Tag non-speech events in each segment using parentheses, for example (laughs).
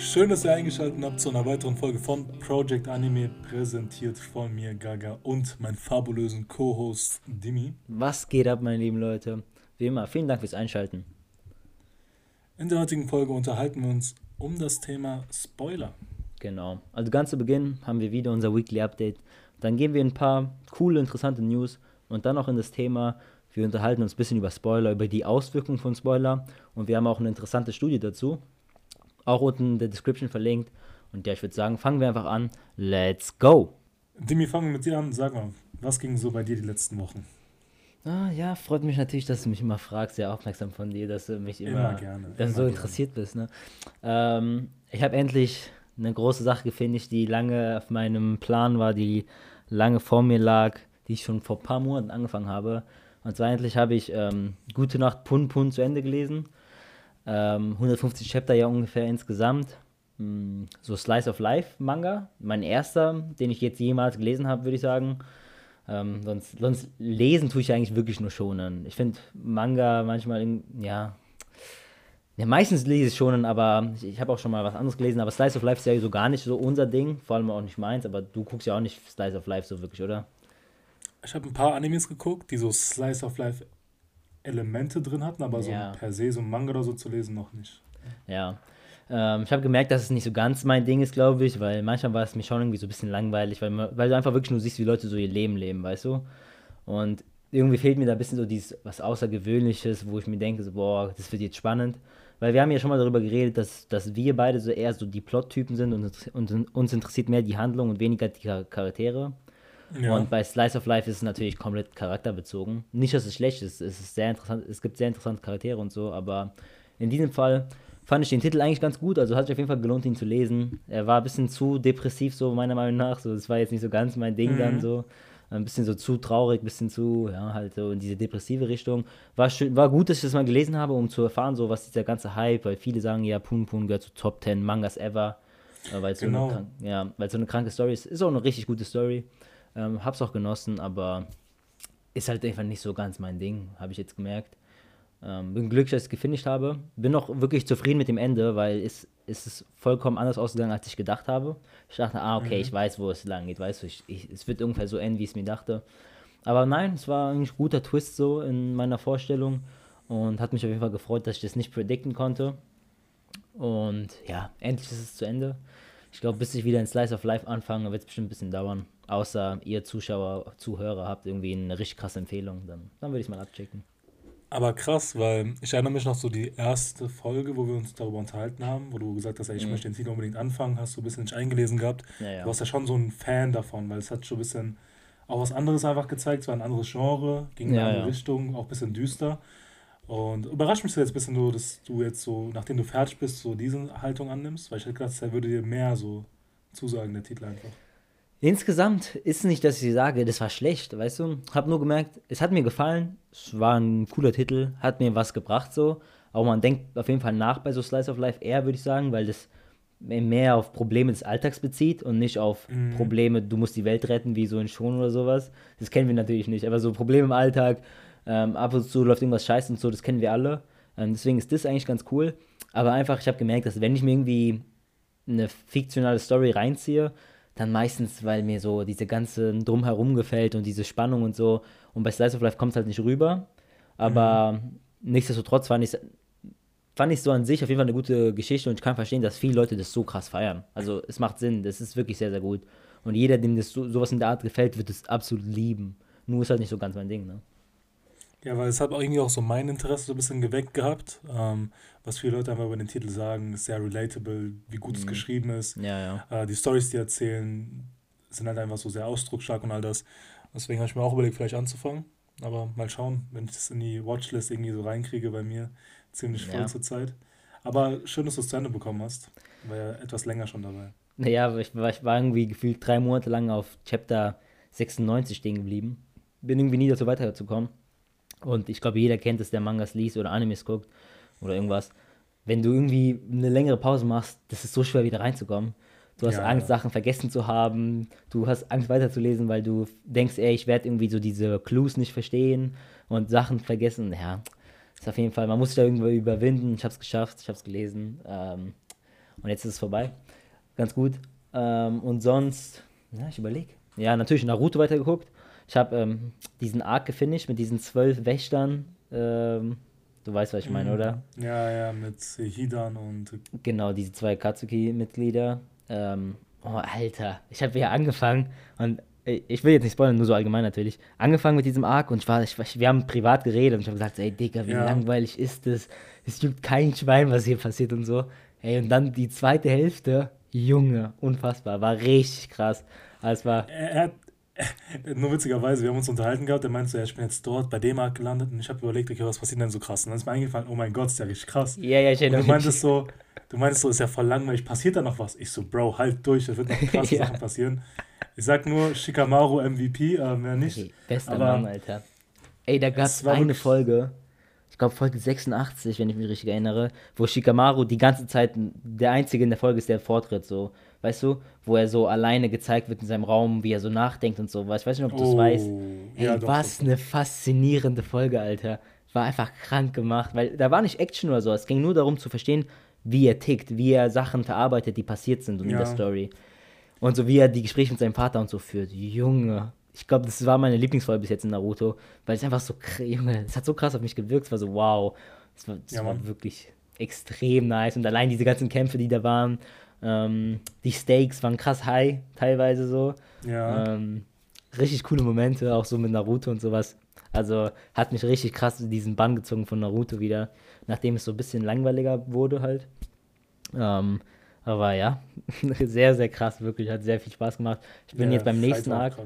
Schön, dass ihr eingeschaltet habt zu einer weiteren Folge von Project Anime, präsentiert von mir Gaga und meinem fabulösen Co-Host Dimi. Was geht ab, meine lieben Leute? Wie immer, vielen Dank fürs Einschalten. In der heutigen Folge unterhalten wir uns um das Thema Spoiler. Genau. Also ganz zu Beginn haben wir wieder unser Weekly Update. Dann geben wir ein paar coole, interessante News und dann noch in das Thema. Wir unterhalten uns ein bisschen über Spoiler, über die Auswirkungen von Spoiler und wir haben auch eine interessante Studie dazu. Auch unten in der Description verlinkt. Und ja, ich würde sagen, fangen wir einfach an. Let's go! Dimi, fangen wir mit dir an. Sag mal, was ging so bei dir die letzten Wochen? Ah, ja, freut mich natürlich, dass du mich immer fragst, sehr aufmerksam von dir, dass du mich immer, immer gerne, dass immer du so gerne. interessiert bist. Ne? Ähm, ich habe endlich eine große Sache gefunden, die lange auf meinem Plan war, die lange vor mir lag, die ich schon vor ein paar Monaten angefangen habe. Und zwar endlich habe ich ähm, Gute Nacht Pun Pun zu Ende gelesen. Ähm, 150 Chapter ja ungefähr insgesamt. Hm, so Slice of Life Manga. Mein erster, den ich jetzt jemals gelesen habe, würde ich sagen. Ähm, sonst, sonst lesen tue ich eigentlich wirklich nur schonen. Ich finde Manga manchmal, ja, ja, meistens lese ich schon, aber ich, ich habe auch schon mal was anderes gelesen. Aber Slice of Life ist ja so gar nicht so unser Ding, vor allem auch nicht meins. Aber du guckst ja auch nicht Slice of Life so wirklich, oder? Ich habe ein paar Animes geguckt, die so Slice of Life Elemente drin hatten, aber ja. so per se so ein Manga oder so zu lesen noch nicht. Ja. Ähm, ich habe gemerkt, dass es nicht so ganz mein Ding ist, glaube ich, weil manchmal war es mir schon irgendwie so ein bisschen langweilig, weil, weil du einfach wirklich nur siehst, wie Leute so ihr Leben leben, weißt du? Und irgendwie fehlt mir da ein bisschen so dieses was Außergewöhnliches, wo ich mir denke, so, boah, das wird jetzt spannend. Weil wir haben ja schon mal darüber geredet, dass, dass wir beide so eher so die Plot-Typen sind und, und uns interessiert mehr die Handlung und weniger die Charaktere. Ja. Und bei Slice of Life ist es natürlich komplett charakterbezogen. Nicht, dass es schlecht ist, es ist sehr interessant, es gibt sehr interessante Charaktere und so, aber in diesem Fall fand ich den Titel eigentlich ganz gut, also hat sich auf jeden Fall gelohnt, ihn zu lesen. Er war ein bisschen zu depressiv, so meiner Meinung nach, so, das war jetzt nicht so ganz mein Ding mhm. dann so. Ein bisschen so zu traurig, ein bisschen zu, ja, halt so in diese depressive Richtung. War, schön, war gut, dass ich das mal gelesen habe, um zu erfahren, so was dieser ganze Hype, weil viele sagen ja, Pun Pun gehört zu Top 10 Mangas ever. Weil es genau. so, ja, so eine kranke Story ist. Ist auch eine richtig gute Story. Ähm, hab's auch genossen, aber ist halt einfach nicht so ganz mein Ding, habe ich jetzt gemerkt. Ähm, bin glücklich, dass ich es gefinisht habe. Bin auch wirklich zufrieden mit dem Ende, weil es, es ist vollkommen anders ausgegangen, als ich gedacht habe. Ich dachte, ah, okay, mhm. ich weiß, wo es lang geht, weißt du, ich, ich, es wird ungefähr so enden, wie ich es mir dachte. Aber nein, es war ein guter Twist so in meiner Vorstellung und hat mich auf jeden Fall gefreut, dass ich das nicht predikten konnte. Und ja, endlich ist es zu Ende. Ich glaube, bis ich wieder in Slice of Life anfange, wird es bestimmt ein bisschen dauern. Außer ihr Zuschauer, Zuhörer habt irgendwie eine richtig krasse Empfehlung, dann, dann würde ich es mal abchecken. Aber krass, weil ich erinnere mich noch so die erste Folge, wo wir uns darüber unterhalten haben, wo du gesagt hast, ey, ich mhm. möchte den Titel unbedingt anfangen, hast du ein bisschen nicht eingelesen gehabt. Ja, ja. Du warst ja schon so ein Fan davon, weil es hat schon ein bisschen auch was anderes einfach gezeigt, es war ein anderes Genre, ging in eine andere Richtung, auch ein bisschen düster. Und überrascht mich jetzt ein bisschen nur, dass du jetzt so, nachdem du fertig bist, so diese Haltung annimmst, weil ich hätte gedacht, er würde dir mehr so zusagen, der Titel einfach. Insgesamt ist nicht, dass ich sage, das war schlecht, weißt du? Hab nur gemerkt, es hat mir gefallen, es war ein cooler Titel, hat mir was gebracht so. Aber man denkt auf jeden Fall nach bei so Slice of Life eher, würde ich sagen, weil das mehr auf Probleme des Alltags bezieht und nicht auf mhm. Probleme, du musst die Welt retten, wie so in Schon oder sowas. Das kennen wir natürlich nicht, aber so Probleme im Alltag, ähm, ab und zu läuft irgendwas scheiße und so, das kennen wir alle. Ähm, deswegen ist das eigentlich ganz cool. Aber einfach, ich habe gemerkt, dass wenn ich mir irgendwie eine fiktionale Story reinziehe, dann meistens, weil mir so diese ganze Drumherum gefällt und diese Spannung und so. Und bei Slice of Life kommt es halt nicht rüber. Aber mhm. nichtsdestotrotz fand ich fand ich so an sich auf jeden Fall eine gute Geschichte und ich kann verstehen, dass viele Leute das so krass feiern. Also es macht Sinn, das ist wirklich sehr, sehr gut. Und jeder, dem das so, sowas in der Art gefällt, wird es absolut lieben. Nur ist halt nicht so ganz mein Ding, ne? Ja, weil es hat auch irgendwie auch so mein Interesse so ein bisschen geweckt gehabt. Ähm, was viele Leute einfach über den Titel sagen, ist sehr relatable, wie gut mhm. es geschrieben ist. Ja, ja. Äh, die Stories, die erzählen, sind halt einfach so sehr ausdrucksstark und all das. Deswegen habe ich mir auch überlegt, vielleicht anzufangen. Aber mal schauen, wenn ich das in die Watchlist irgendwie so reinkriege bei mir. Ziemlich voll ja. zur Zeit. Aber schön, dass du es zu Ende bekommen hast. War ja etwas länger schon dabei. Naja, ich war, ich war irgendwie gefühlt drei Monate lang auf Chapter 96 stehen geblieben. Bin irgendwie nie dazu weitergekommen. Und ich glaube, jeder kennt es, der Mangas liest oder Animes guckt oder irgendwas. Wenn du irgendwie eine längere Pause machst, das ist so schwer wieder reinzukommen. Du hast ja, Angst, ja. Sachen vergessen zu haben. Du hast Angst weiterzulesen, weil du denkst, ey, ich werde irgendwie so diese Clues nicht verstehen und Sachen vergessen. Ja, ist auf jeden Fall, man muss sich da irgendwie überwinden. Ich habe es geschafft, ich habe es gelesen. Ähm, Und jetzt ist es vorbei. Ganz gut. Ähm, und sonst, ja, ich überlege. Ja, natürlich Naruto weitergeguckt. Ich habe ähm, diesen Arc gefinisht mit diesen zwölf Wächtern. Ähm, du weißt, was ich meine, mhm. oder? Ja, ja, mit Hidan und. Genau, diese zwei Katsuki-Mitglieder. Ähm, oh, Alter, ich habe ja angefangen und ich will jetzt nicht spoilern, nur so allgemein natürlich. Angefangen mit diesem Arc und ich war, ich, wir haben privat geredet und ich habe gesagt, ey Digga, wie ja. langweilig ist das? Es juckt kein Schwein, was hier passiert und so. Ey, und dann die zweite Hälfte, Junge, unfassbar, war richtig krass. Also war. Er, hat, (laughs) nur witzigerweise, wir haben uns unterhalten gehabt, der meinte so, ja, ich bin jetzt dort bei dem Markt gelandet und ich habe überlegt, okay, was passiert denn so krass? Und dann ist mir eingefallen, oh mein Gott, ist ja richtig krass. Ja, ja, ich erinnere mich. Du meintest so, du meinst so, ist ja voll langweilig, passiert da noch was? Ich so, Bro, halt durch, es wird noch (laughs) krasse ja. Sachen passieren. Ich sag nur Shikamaru MVP, äh, mehr nicht. Okay, bester aber Mann, Alter. Ey, da gab es eine Folge, ich glaube Folge 86, wenn ich mich richtig erinnere, wo Shikamaru die ganze Zeit, der Einzige in der Folge ist, der Vortritt, so weißt du, wo er so alleine gezeigt wird in seinem Raum, wie er so nachdenkt und so. Ich weiß nicht, ob du es oh, weißt. Ey, ja, was doch. eine faszinierende Folge, Alter. War einfach krank gemacht, weil da war nicht Action oder so. Es ging nur darum zu verstehen, wie er tickt, wie er Sachen verarbeitet, die passiert sind und ja. in der Story. Und so wie er die Gespräche mit seinem Vater und so führt. Junge. Ich glaube, das war meine Lieblingsfolge bis jetzt in Naruto, weil es einfach so, Junge, es hat so krass auf mich gewirkt. Es war so, wow. Es war, ja, war wirklich extrem nice. Und allein diese ganzen Kämpfe, die da waren, ähm, die Stakes waren krass high, teilweise so. Ja. Ähm, richtig coole Momente, auch so mit Naruto und sowas. Also hat mich richtig krass in diesen Bann gezogen von Naruto wieder, nachdem es so ein bisschen langweiliger wurde halt. Ähm, aber ja, (laughs) sehr, sehr krass, wirklich, hat sehr viel Spaß gemacht. Ich bin ja, jetzt beim nächsten Arc.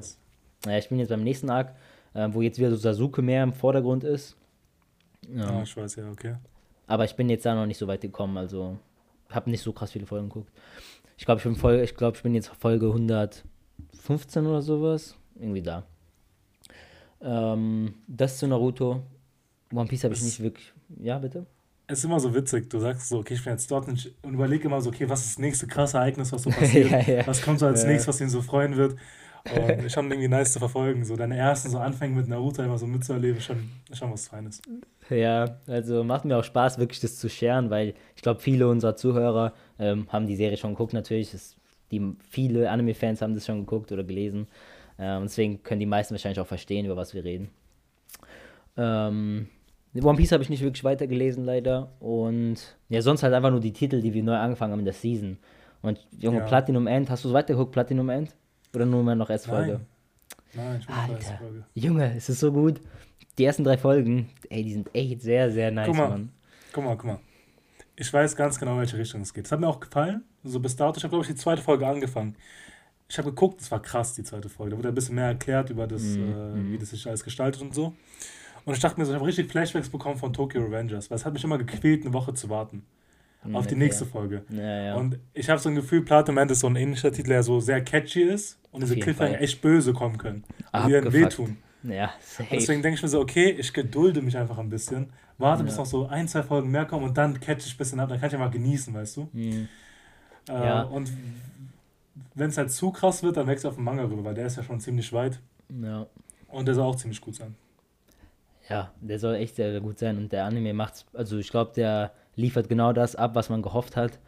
Ja, ich bin jetzt beim nächsten Arc, äh, wo jetzt wieder so Sasuke mehr im Vordergrund ist. Ja. Ah, ich weiß, ja, okay. Aber ich bin jetzt da noch nicht so weit gekommen, also habe nicht so krass viele Folgen geguckt. Ich glaube, ich bin Folge, ich glaube, ich bin jetzt Folge 115 oder sowas. Irgendwie da. Ähm, das zu Naruto. One Piece habe ich nicht wirklich. Ja, bitte? Es ist immer so witzig, du sagst so, okay, ich bin jetzt dort und, und überlege immer so, okay, was ist das nächste krasse Ereignis, was so passiert? (laughs) ja, ja. Was kommt so als ja. nächstes, was ihn so freuen wird? Und ich fand irgendwie nice zu verfolgen. So deine ersten so Anfänge mit Naruto immer so mitzuerleben, schon, schon was Feines. Ja, also macht mir auch Spaß, wirklich das zu scheren, weil ich glaube, viele unserer Zuhörer ähm, haben die Serie schon geguckt, natürlich. Das, die, viele Anime-Fans haben das schon geguckt oder gelesen. Ähm, deswegen können die meisten wahrscheinlich auch verstehen, über was wir reden. Ähm, One Piece habe ich nicht wirklich weitergelesen, leider. Und ja, sonst halt einfach nur die Titel, die wir neu angefangen haben in der Season. Und Junge, ja. Platinum End, hast du es weitergeguckt, Platinum End? Oder nur mal noch erst Folge? Nein, ich bin Alter, Folge. Junge, es ist so gut. Die ersten drei Folgen, ey, die sind echt sehr, sehr nice, guck mal, Mann. Guck mal, guck mal. Ich weiß ganz genau, welche Richtung es geht. Es hat mir auch gefallen. So bis dato. Ich habe, glaube ich, die zweite Folge angefangen. Ich habe geguckt, es war krass, die zweite Folge. Da wurde ein bisschen mehr erklärt über das, mm, äh, mm. wie das sich alles gestaltet und so. Und ich dachte mir so, ich habe richtig Flashbacks bekommen von Tokyo Revengers, weil es hat mich immer gequält, eine Woche zu warten auf die nächste Folge. Und ich habe so ein Gefühl, Platinum ist so ein ähnlicher Titel, der so sehr catchy ist und diese Cliffhanger echt böse kommen können. Und die dann wehtun. Ja, safe. Und deswegen denke ich mir so, okay, ich gedulde mich einfach ein bisschen, warte, ja. bis noch so ein, zwei Folgen mehr kommen und dann catch ich ein bisschen ab, dann kann ich mal genießen, weißt du? Mhm. Äh, ja. Und wenn es halt zu krass wird, dann wechsel auf den Manga rüber, weil der ist ja schon ziemlich weit. Ja. Und der soll auch ziemlich gut sein. Ja, der soll echt sehr, sehr gut sein und der Anime macht's, also ich glaube, der liefert genau das ab, was man gehofft hat.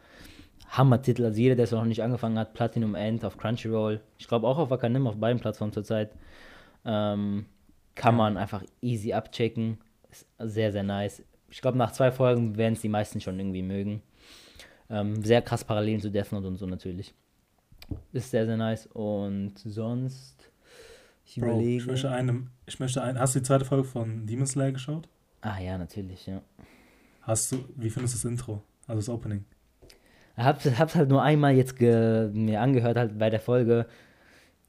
Hammer-Titel, also jeder, der es noch nicht angefangen hat, Platinum End auf Crunchyroll, ich glaube auch auf Wakanim, auf beiden Plattformen zurzeit, ähm, kann man einfach easy abchecken. Ist sehr, sehr nice. Ich glaube, nach zwei Folgen werden es die meisten schon irgendwie mögen. Ähm, sehr krass Parallelen zu Death Note und so natürlich. Ist sehr, sehr nice. Und sonst, ich Bro, überlege. Ich möchte, eine, ich möchte eine. Hast du die zweite Folge von Demon Slayer geschaut? Ah ja, natürlich, ja. Hast du, wie findest du das Intro? Also das Opening? Ich hab's, hab's halt nur einmal jetzt mir angehört, halt bei der Folge.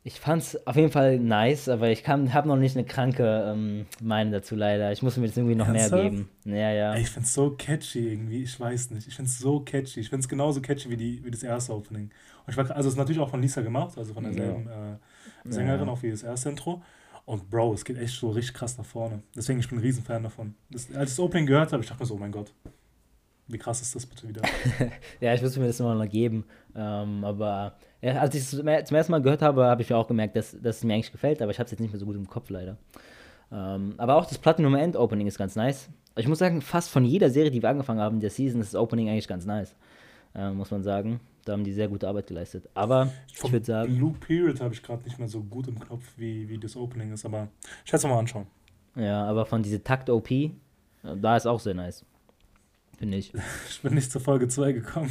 Ich fand's auf jeden Fall nice, aber ich habe noch nicht eine kranke ähm, Meinung dazu leider. Ich muss mir jetzt irgendwie noch Ernsthaft? mehr geben. Ja, ja. Ey, ich find's so catchy irgendwie, ich weiß nicht. Ich find's so catchy. Ich find's genauso catchy wie, die, wie das erste Opening. Und ich war, also es ist natürlich auch von Lisa gemacht, also von derselben ja. äh, Sängerin, ja. auch wie das erste Intro. Und Bro, es geht echt so richtig krass nach vorne. Deswegen, ich bin ein Riesenfan davon. Das, als ich das Opening gehört habe, ich dachte mir so, oh mein Gott, wie krass ist das bitte wieder? (laughs) ja, ich müsste mir das immer noch geben. Ähm, aber ja, als ich es zum ersten Mal gehört habe, habe ich auch gemerkt, dass, dass es mir eigentlich gefällt, aber ich habe es jetzt nicht mehr so gut im Kopf leider. Ähm, aber auch das Platinum End Opening ist ganz nice. Ich muss sagen, fast von jeder Serie, die wir angefangen haben, der Season, ist das Opening eigentlich ganz nice. äh, muss man sagen. Da haben die sehr gute Arbeit geleistet. Aber ich, ich würde sagen. Blue Period habe ich gerade nicht mehr so gut im Knopf, wie, wie das Opening ist, aber ich werde es mal anschauen. Ja, aber von diese Takt-OP, äh, da ist auch sehr nice. Finde ich. (laughs) Ich bin nicht zur Folge 2 gekommen.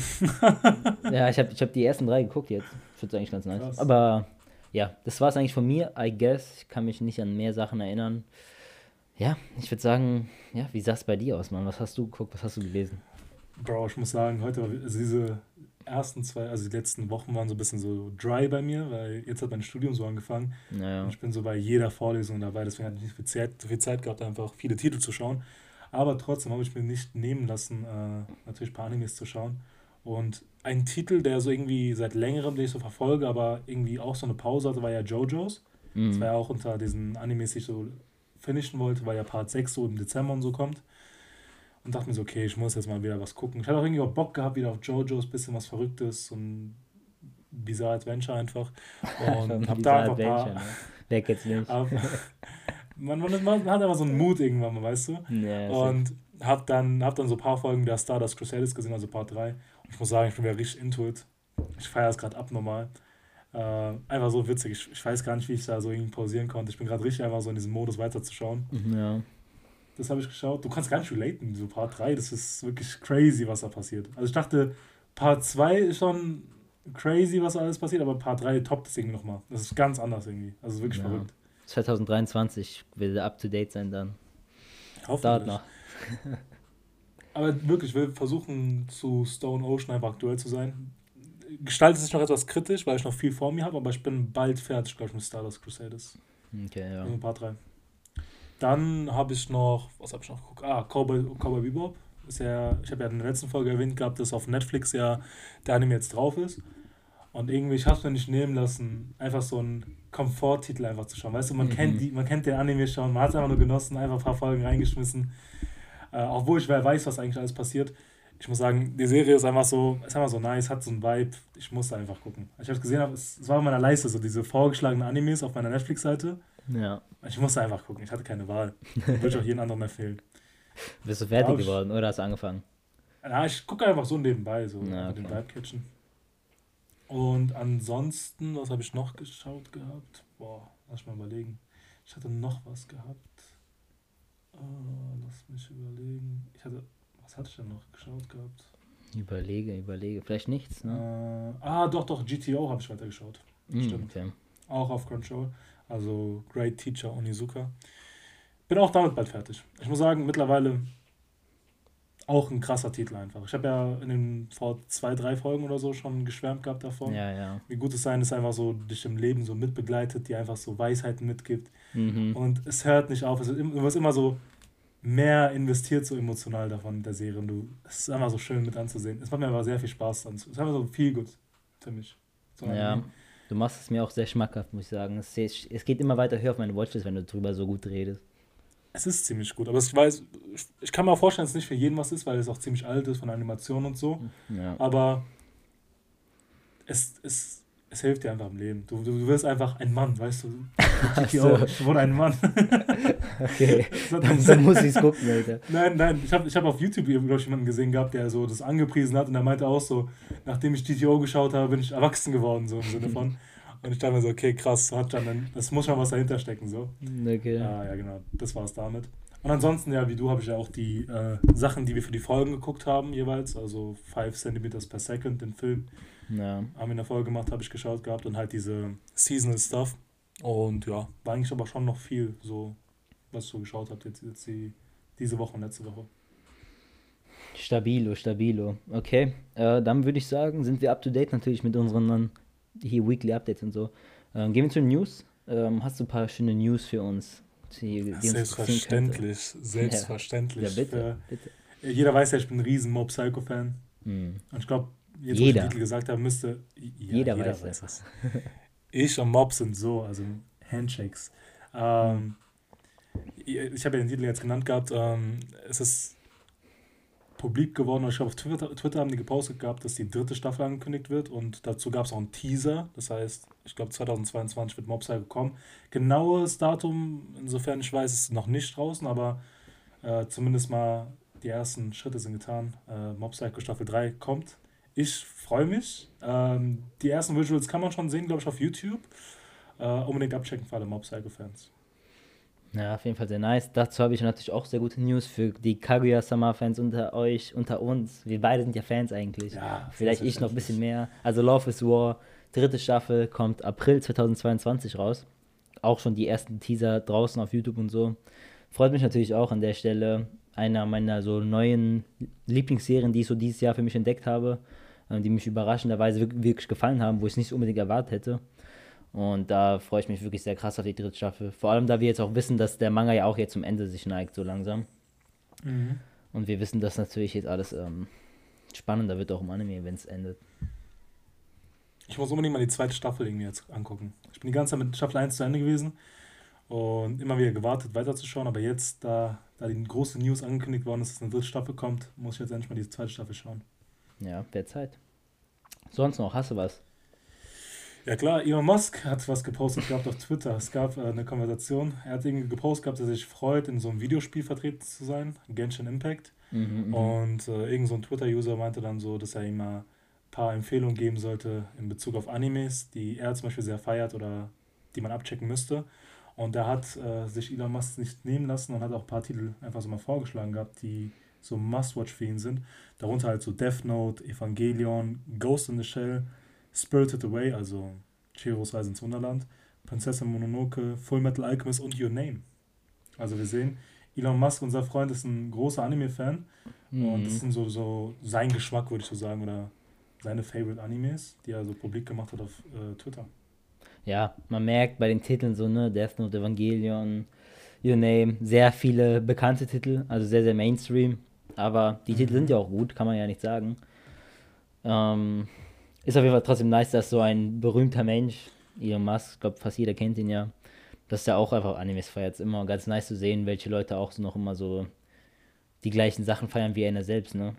(laughs) ja, ich habe ich hab die ersten drei geguckt jetzt. Ich finde es eigentlich ganz nice. Krass. Aber ja, das war es eigentlich von mir, I guess. Ich kann mich nicht an mehr Sachen erinnern. Ja, ich würde sagen, ja, wie sah es bei dir aus, Mann? Was hast du geguckt, was hast du gelesen? Bro, ich muss sagen, heute, also diese ersten zwei, also die letzten Wochen waren so ein bisschen so dry bei mir, weil jetzt hat mein Studium so angefangen. Naja. Und ich bin so bei jeder Vorlesung dabei, deswegen hatte ich nicht viel Zeit, viel Zeit gehabt, einfach viele Titel zu schauen. Aber trotzdem habe ich mir nicht nehmen lassen, äh, natürlich ein paar Animes zu schauen. Und ein Titel, der so irgendwie seit längerem, den ich so verfolge, aber irgendwie auch so eine Pause hatte, war ja JoJo's. Mhm. Das war ja auch unter diesen Animes, die ich so finishen wollte, weil ja Part 6 so im Dezember und so kommt. Und dachte mir so, okay, ich muss jetzt mal wieder was gucken. Ich hatte auch irgendwie auch Bock gehabt, wieder auf JoJo's, bisschen was Verrücktes und Bizarre Adventure einfach. (laughs) Und hab da einfach ein paar... Ne? Wer geht's nicht? (laughs) man, man, man, hat aber so einen Mut irgendwann mal, weißt du? Ja, und hab dann, hab dann so ein paar Folgen der Stardust Crusaders gesehen, also Part 3. Ich muss sagen, ich bin wieder richtig into it. Ich feiere es gerade abnormal. Äh, einfach so witzig. Ich, ich, weiß gar nicht, wie ich da so irgendwie pausieren konnte. Ich bin gerade richtig einfach so in diesem Modus weiterzuschauen. Ja. Das habe ich geschaut. Du kannst gar nicht relaten, so Part 3. Das ist wirklich crazy, was da passiert. Also ich dachte, Part 2 ist schon crazy, was alles passiert, aber Part 3 toppt das irgendwie nochmal. Das ist ganz anders irgendwie. Also wirklich ja. verrückt. 2023 will er up to date sein dann. Hoffentlich. noch. (laughs) Aber wirklich, wir versuchen zu Stone Ocean einfach aktuell zu sein. Gestaltet sich noch etwas kritisch, weil ich noch viel vor mir habe, aber ich bin bald fertig, glaube ich, mit Stardust Crusaders. Okay, ja. Ein paar drei. Dann habe ich noch, was habe ich noch geguckt? Ah, Cowboy, Cowboy Bebop. Ist ja, ich habe ja in der letzten Folge erwähnt gehabt, dass auf Netflix ja der Anime jetzt drauf ist. Und irgendwie, ich habe es mir nicht nehmen lassen, einfach so einen Komforttitel einfach zu schauen. Weißt du, man, mhm. kennt, die, man kennt den Anime schon, man hat es einfach nur genossen, einfach ein paar Folgen reingeschmissen. Äh, obwohl ich weiß, was eigentlich alles passiert. Ich muss sagen, die Serie ist einfach so, ist einfach so nice, hat so einen Vibe. Ich muss einfach gucken. Als ich gesehen habe, es, es war auf meiner Leiste, so diese vorgeschlagenen Animes auf meiner Netflix-Seite. Ja. Ich musste einfach gucken, ich hatte keine Wahl. Würde ich auch jeden anderen empfehlen. Bist du fertig geworden oder hast du angefangen? Ja, ich gucke einfach so nebenbei, so Na, okay. den Vibe catchen. Und ansonsten, was habe ich noch geschaut gehabt? Boah, lass mich mal überlegen. Ich hatte noch was gehabt. Uh, lass mich überlegen. Ich hatte, was hatte ich denn noch geschaut gehabt? Überlege, überlege. Vielleicht nichts, ne? Uh, ah, doch, doch, GTO habe ich weitergeschaut. Mm, Stimmt. Okay. Auch auf Control. Also Great Teacher Onizuka. Bin auch damit bald fertig. Ich muss sagen, mittlerweile auch ein krasser Titel einfach. Ich habe ja in den vor zwei, drei Folgen oder so schon geschwärmt gehabt davon. Ja, ja. Wie gut es sein ist, einfach so dich im Leben so mitbegleitet, die einfach so Weisheiten mitgibt. Mhm. Und es hört nicht auf. Es wird, du wirst immer so mehr investiert, so emotional davon in der Serie. Und du, es ist einfach so schön mit anzusehen. Es macht mir aber sehr viel Spaß. Es ist einfach so viel gut für mich. So ja. Du machst es mir auch sehr schmackhaft, muss ich sagen. Es, es geht immer weiter höher auf meine Watchlist, wenn du drüber so gut redest. Es ist ziemlich gut, aber ich weiß, ich kann mir auch vorstellen, dass es nicht für jeden was ist, weil es auch ziemlich alt ist von Animation und so. Ja. Aber es, es, es hilft dir einfach im Leben. Du, du, du wirst einfach ein Mann, weißt du. so. Ich wurde ein Mann. okay. (laughs) dann, dann muss ich es gucken, Alter. Nein, nein, ich habe ich hab auf YouTube glaube ich, jemanden gesehen gehabt, der so das angepriesen hat und der meinte auch so, nachdem ich GTO geschaut habe, bin ich erwachsen geworden, so im Sinne von. (laughs) Und ich dachte mir so, okay, krass, hat dann, das muss schon was dahinter stecken. So. Okay. Ah, ja, genau. Das war es damit. Und ansonsten, ja, wie du, habe ich ja auch die äh, Sachen, die wir für die Folgen geguckt haben, jeweils. Also 5 cm per second, den Film. Ja. Haben wir in der Folge gemacht, habe ich geschaut gehabt. Und halt diese Seasonal Stuff. Und ja, war eigentlich aber schon noch viel, so, was ich so geschaut habe, jetzt, jetzt die, diese Woche und letzte Woche. Stabilo, stabilo. Okay, äh, dann würde ich sagen, sind wir up to date natürlich mit unseren hier Weekly Updates und so. Ähm, gehen wir zu den News. Ähm, hast du ein paar schöne News für uns? Die, die selbstverständlich, (laughs) selbstverständlich. Ja, bitte, bitte. Jeder weiß ja, ich bin ein riesen Mob Psycho Fan. Hm. Und ich glaube, jetzt, jeder. Titel gesagt habe, müsste. Ja, jeder, jeder, weiß, weiß es. ich und Mob sind so, also Handshakes. Ähm, ich habe ja den Titel jetzt genannt gehabt. Ähm, es ist publik geworden. Ich glaube, auf Twitter, Twitter, haben die gepostet gehabt, dass die dritte Staffel angekündigt wird und dazu gab es auch einen Teaser. Das heißt, ich glaube, 2022 wird Mobsai gekommen. Genaues Datum, insofern ich weiß, ist noch nicht draußen, aber äh, zumindest mal die ersten Schritte sind getan. Äh, Mob Staffel 3 kommt ich freue mich. Ähm, die ersten Visuals kann man schon sehen, glaube ich, auf YouTube. Äh, unbedingt abchecken für alle Mob Psycho-Fans. Ja, auf jeden Fall sehr nice. Dazu habe ich natürlich auch sehr gute News für die Kaguya-Sama-Fans unter euch, unter uns. Wir beide sind ja Fans eigentlich. Ja, Vielleicht ich noch ein bisschen mehr. Also Love is War, dritte Staffel, kommt April 2022 raus. Auch schon die ersten Teaser draußen auf YouTube und so. Freut mich natürlich auch an der Stelle. Einer meiner so neuen Lieblingsserien, die ich so dieses Jahr für mich entdeckt habe, die mich überraschenderweise wirklich gefallen haben, wo ich es nicht unbedingt erwartet hätte. Und da freue ich mich wirklich sehr krass auf die dritte Staffel. Vor allem, da wir jetzt auch wissen, dass der Manga ja auch jetzt zum Ende sich neigt, so langsam. Mhm. Und wir wissen, dass natürlich jetzt alles ähm, spannender wird, auch im Anime, wenn es endet. Ich muss unbedingt mal die zweite Staffel irgendwie jetzt angucken. Ich bin die ganze Zeit mit Staffel 1 zu Ende gewesen und immer wieder gewartet, weiterzuschauen. Aber jetzt, da, da die große News angekündigt worden ist, dass eine dritte Staffel kommt, muss ich jetzt endlich mal die zweite Staffel schauen. Ja, wäre Zeit. Sonst noch, hast du was? Ja klar, Elon Musk hat was gepostet gehabt auf Twitter. Es gab äh, eine Konversation. Er hat irgendwie gepostet gehabt, dass er sich freut, in so einem Videospiel vertreten zu sein, Genshin Impact. Mhm, mhm. und äh, irgend so ein Twitter-User meinte dann so, dass er ihm mal ein paar Empfehlungen geben sollte in Bezug auf Animes, die er zum Beispiel sehr feiert oder die man abchecken müsste. Und da hat äh, sich Elon Musk nicht nehmen lassen und hat auch ein paar Titel einfach so mal vorgeschlagen gehabt, die so Must-Watch für ihn sind. Darunter halt so Death Note, Evangelion, Ghost in the Shell, Spirited Away, also Chihiros Reise ins Wunderland, Prinzessin Mononoke, Full Metal Alchemist und Your Name. Also wir sehen, Elon Musk, unser Freund, ist ein großer Anime-Fan mhm. und das sind so, so sein Geschmack, würde ich so sagen, oder seine Favorite Animes, die er so publik gemacht hat auf äh, Twitter. Ja, man merkt bei den Titeln so, ne, Death Note, Evangelion, Your Name, sehr viele bekannte Titel, also sehr, sehr Mainstream, aber die. Titel sind ja auch gut, kann man ja nicht sagen. Ähm, ist auf jeden Fall trotzdem nice, dass so ein berühmter Mensch, Elon Musk, ich glaube fast jeder kennt ihn ja, dass er auch einfach Animes feiert. Ist immer ganz nice zu sehen, welche Leute auch so noch immer so die gleichen Sachen feiern wie einer selbst, ne?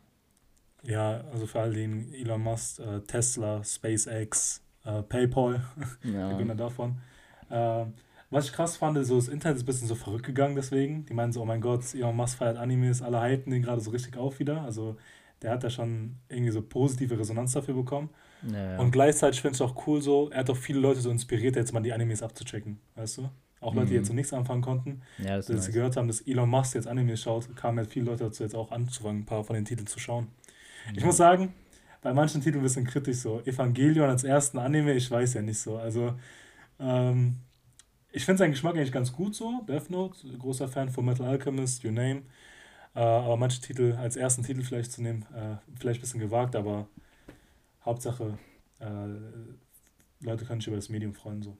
Ja, also vor allem Elon Musk, äh, Tesla, SpaceX, äh, PayPal, (laughs) ja. Gewinner davon. Äh, was ich krass fand, so das Internet ist ein bisschen so verrückt gegangen deswegen. Die meinen so, oh mein Gott, Elon Musk feiert Animes, alle hypen den gerade so richtig auf wieder. Also der hat da schon irgendwie so positive Resonanz dafür bekommen. Ja. Und gleichzeitig finde ich es auch cool so, er hat auch viele Leute so inspiriert, jetzt mal die Animes abzuchecken, weißt du? Auch Leute, mhm. die jetzt so nichts anfangen konnten, ja, das dass sie gehört haben, dass Elon Musk jetzt Animes schaut, kamen halt viele Leute dazu, jetzt auch anzufangen, ein paar von den Titeln zu schauen. Mhm. Ich muss sagen, bei manchen Titeln ein bisschen kritisch so. Evangelion als ersten Anime, ich weiß ja nicht so. Also, ähm, ich finde seinen Geschmack eigentlich ganz gut so. Death Note, großer Fan von Metal Alchemist, You Name. Äh, aber manche Titel als ersten Titel vielleicht zu nehmen, äh, vielleicht ein bisschen gewagt, aber Hauptsache, äh, Leute können sich über das Medium freuen. So.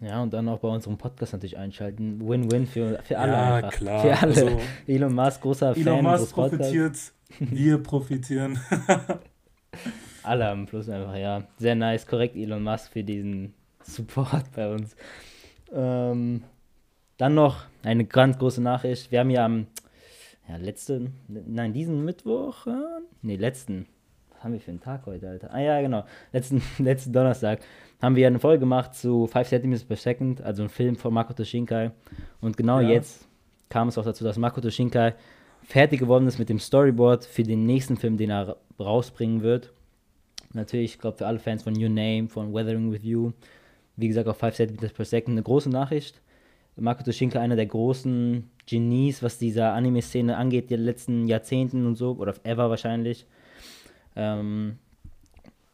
Ja, und dann auch bei unserem Podcast natürlich einschalten. Win-win für, für alle. Ja, einfach. klar. Für alle. Also, (laughs) Elon Musk, großer Elon Fan. Elon Musk profitiert, (laughs) wir profitieren. alle haben Plus einfach, ja. Sehr nice, korrekt, Elon Musk, für diesen Support bei uns. Ähm, dann noch eine ganz große Nachricht. Wir haben ja am ja, letzten, nein, diesen Mittwoch, äh, nee, letzten, was haben wir für einen Tag heute, Alter? Ah ja, genau. Letzten, (laughs) letzten Donnerstag haben wir eine Folge gemacht zu 5 cm per Second, also ein Film von Makoto Shinkai. Und genau ja. jetzt kam es auch dazu, dass Makoto Shinkai fertig geworden ist mit dem Storyboard für den nächsten Film, den er rausbringen wird. Natürlich, ich glaube, für alle Fans von Your Name, von Weathering With You, wie gesagt, auf 5 cm per Second eine große Nachricht. Makoto Shinkai, einer der großen Genies, was diese Anime-Szene angeht, die letzten Jahrzehnten und so, oder ever wahrscheinlich. Ähm,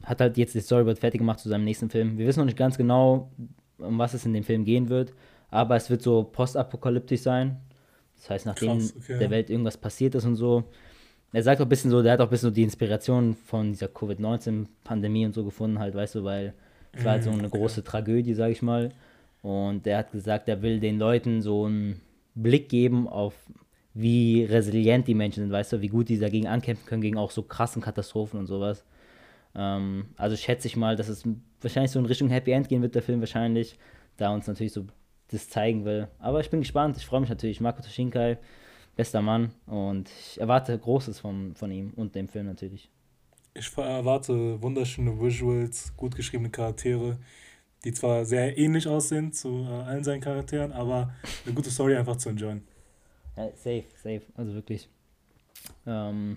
hat halt jetzt das Storyboard fertig gemacht zu seinem nächsten Film. Wir wissen noch nicht ganz genau, um was es in dem Film gehen wird, aber es wird so postapokalyptisch sein. Das heißt, nachdem Krass, okay. der Welt irgendwas passiert ist und so. Er sagt auch ein bisschen so, der hat auch ein bisschen so die Inspiration von dieser Covid-19-Pandemie und so gefunden, halt, weißt du, weil es war halt so mm, eine große Tragödie, sag ich mal. Und der hat gesagt, er will den Leuten so einen Blick geben auf wie resilient die Menschen sind, weißt du, wie gut die dagegen ankämpfen können, gegen auch so krassen Katastrophen und sowas. Ähm, also schätze ich mal, dass es wahrscheinlich so in Richtung Happy End gehen wird, der Film wahrscheinlich, da uns natürlich so das zeigen will. Aber ich bin gespannt, ich freue mich natürlich. Marco Toshinkai, bester Mann und ich erwarte Großes von, von ihm und dem Film natürlich. Ich erwarte wunderschöne Visuals, gut geschriebene Charaktere, die zwar sehr ähnlich aussehen zu äh, allen seinen Charakteren, aber eine gute Story einfach zu enjoyen. Ja, safe, safe, also wirklich. Ähm,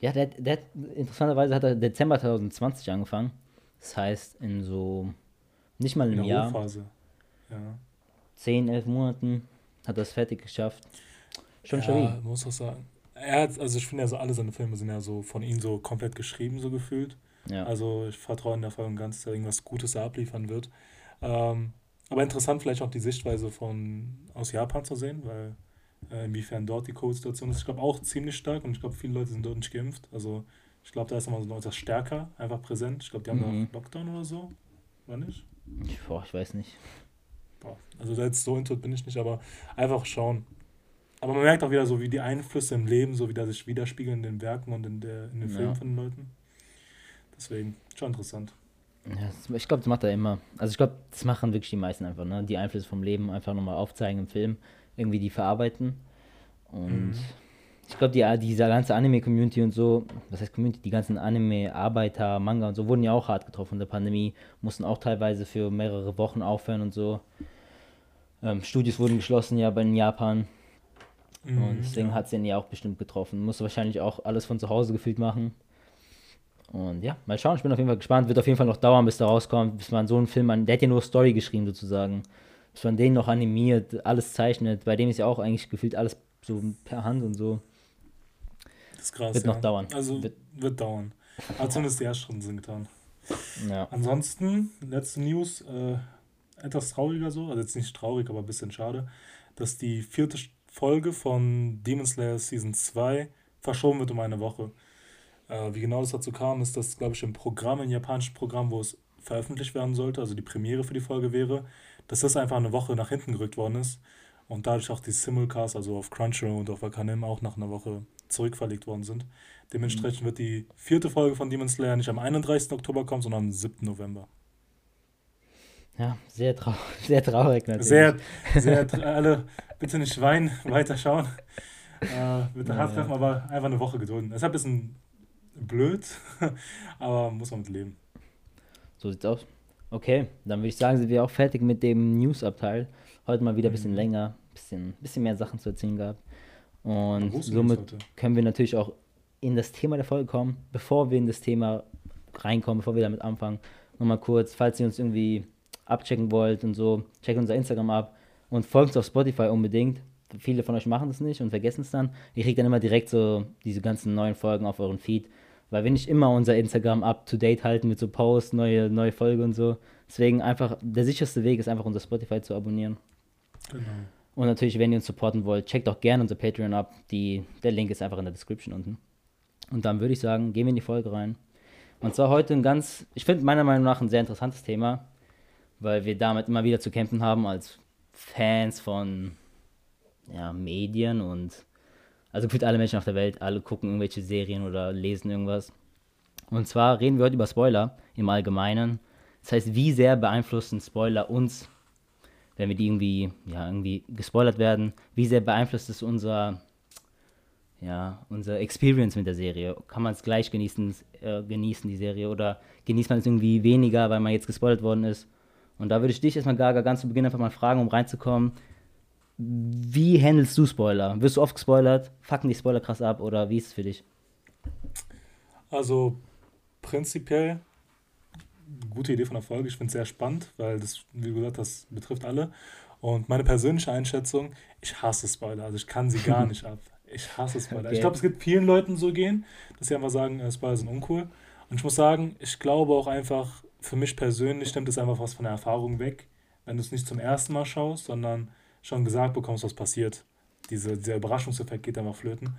Ja, der, der interessanterweise hat er Dezember 2020 angefangen. Das heißt, in so nicht mal einem Jahr. Hochphase. Ja. 10, 11 Monaten hat er es fertig geschafft. Schon ja, stabil. muss auch sagen. Er hat, also ich finde ja so, alle seine Filme sind ja so von ihm so komplett geschrieben, so gefühlt. Ja. Also ich vertraue in der Folge ganz, dass er irgendwas Gutes abliefern wird. Ähm, aber interessant vielleicht auch die Sichtweise von aus Japan zu sehen, weil äh, inwiefern dort die Covid-Situation ist. Ich glaube auch ziemlich stark und ich glaube, viele Leute sind dort nicht geimpft. Also ich glaube, da ist immer so etwas stärker einfach präsent. Ich glaube, die haben mhm. da Lockdown oder so. War nicht? Boah, ich weiß nicht. Boah, also da jetzt so intuit bin ich nicht, aber einfach schauen. Aber man merkt auch wieder so, wie die Einflüsse im Leben so wieder sich widerspiegeln in den Werken und in, der, in den Filmen ja. von den Leuten. Deswegen, schon interessant. Ja, ich glaube, das macht er immer. Also ich glaube, das machen wirklich die meisten einfach, ne? Die Einflüsse vom Leben einfach nochmal aufzeigen im Film, irgendwie die verarbeiten. Und mhm. ich glaube, die, diese ganze Anime-Community und so, was heißt Community, die ganzen Anime-Arbeiter, Manga und so, wurden ja auch hart getroffen von der Pandemie, mussten auch teilweise für mehrere Wochen aufhören und so. Ähm, Studios wurden geschlossen ja bei in Japan. Mhm, und deswegen ja. hat es den ja auch bestimmt getroffen. Musste wahrscheinlich auch alles von zu Hause gefühlt machen. Und ja, mal schauen, ich bin auf jeden Fall gespannt. Wird auf jeden Fall noch dauern, bis da rauskommt, bis man so einen Film an. Der hat ja nur Story geschrieben sozusagen. Bis man den noch animiert, alles zeichnet. Bei dem ist ja auch eigentlich gefühlt alles so per Hand und so. Das ist krass. Wird ja. noch dauern. Also wird, wird dauern. Aber zumindest die ersten sind getan. Ja. Ansonsten, letzte News, äh, etwas trauriger so, also jetzt nicht traurig, aber ein bisschen schade, dass die vierte Folge von Demon Slayer Season 2 verschoben wird um eine Woche. Äh, wie genau das dazu kam, ist das, glaube ich, im Programm, im japanischen Programm, wo es veröffentlicht werden sollte, also die Premiere für die Folge wäre, dass das einfach eine Woche nach hinten gerückt worden ist und dadurch auch die Simulcasts, also auf Crunchyroll und auf Akanem, auch nach einer Woche zurückverlegt worden sind. Dementsprechend mhm. wird die vierte Folge von Demon Slayer nicht am 31. Oktober kommen, sondern am 7. November. Ja, sehr, trau (laughs) sehr traurig natürlich. Sehr, sehr, alle bitte nicht weinen, (laughs) weiterschauen. Äh, bitte hart treffen, ja. aber einfach eine Woche gedulden. Es ist ein bisschen blöd, (laughs) aber muss man mit leben. So sieht's aus. Okay, dann würde ich sagen, sind wir auch fertig mit dem News-Abteil. Heute mal wieder ein bisschen mhm. länger, bisschen, bisschen mehr Sachen zu erzählen gehabt. Und somit können wir natürlich auch in das Thema der Folge kommen. Bevor wir in das Thema reinkommen, bevor wir damit anfangen, nochmal kurz, falls ihr uns irgendwie abchecken wollt und so, checkt unser Instagram ab und folgt uns auf Spotify unbedingt. Viele von euch machen das nicht und vergessen es dann. Ihr kriegt dann immer direkt so diese ganzen neuen Folgen auf euren Feed weil wir nicht immer unser Instagram up to date halten mit so Posts, neue, neue Folge und so. Deswegen einfach, der sicherste Weg ist einfach unser Spotify zu abonnieren. Genau. Und natürlich, wenn ihr uns supporten wollt, checkt auch gerne unser Patreon ab. Die, der Link ist einfach in der Description unten. Und dann würde ich sagen, gehen wir in die Folge rein. Und zwar heute ein ganz, ich finde meiner Meinung nach ein sehr interessantes Thema, weil wir damit immer wieder zu kämpfen haben als Fans von ja, Medien und also gefühlt alle Menschen auf der Welt, alle gucken irgendwelche Serien oder lesen irgendwas. Und zwar reden wir heute über Spoiler im Allgemeinen. Das heißt, wie sehr beeinflussen Spoiler uns, wenn wir die irgendwie, ja, irgendwie gespoilert werden? Wie sehr beeinflusst es unser, ja, unser Experience mit der Serie? Kann man es gleich genießen, äh, genießen, die Serie? Oder genießt man es irgendwie weniger, weil man jetzt gespoilert worden ist? Und da würde ich dich erstmal, Gaga, ganz zu Beginn einfach mal fragen, um reinzukommen. Wie handelst du Spoiler? Wirst du oft gespoilert? Fucken die Spoiler krass ab oder wie ist es für dich? Also prinzipiell gute Idee von der Folge. Ich finde es sehr spannend, weil das, wie gesagt, das betrifft alle. Und meine persönliche Einschätzung, ich hasse Spoiler. Also ich kann sie gar (laughs) nicht ab. Ich hasse Spoiler. Okay. Ich glaube, es gibt vielen Leuten so gehen, dass sie einfach sagen, äh, Spoiler sind uncool. Und ich muss sagen, ich glaube auch einfach, für mich persönlich nimmt es einfach was von der Erfahrung weg, wenn du es nicht zum ersten Mal schaust, sondern schon gesagt bekommst, was passiert. Diese, dieser Überraschungseffekt geht einfach flöten.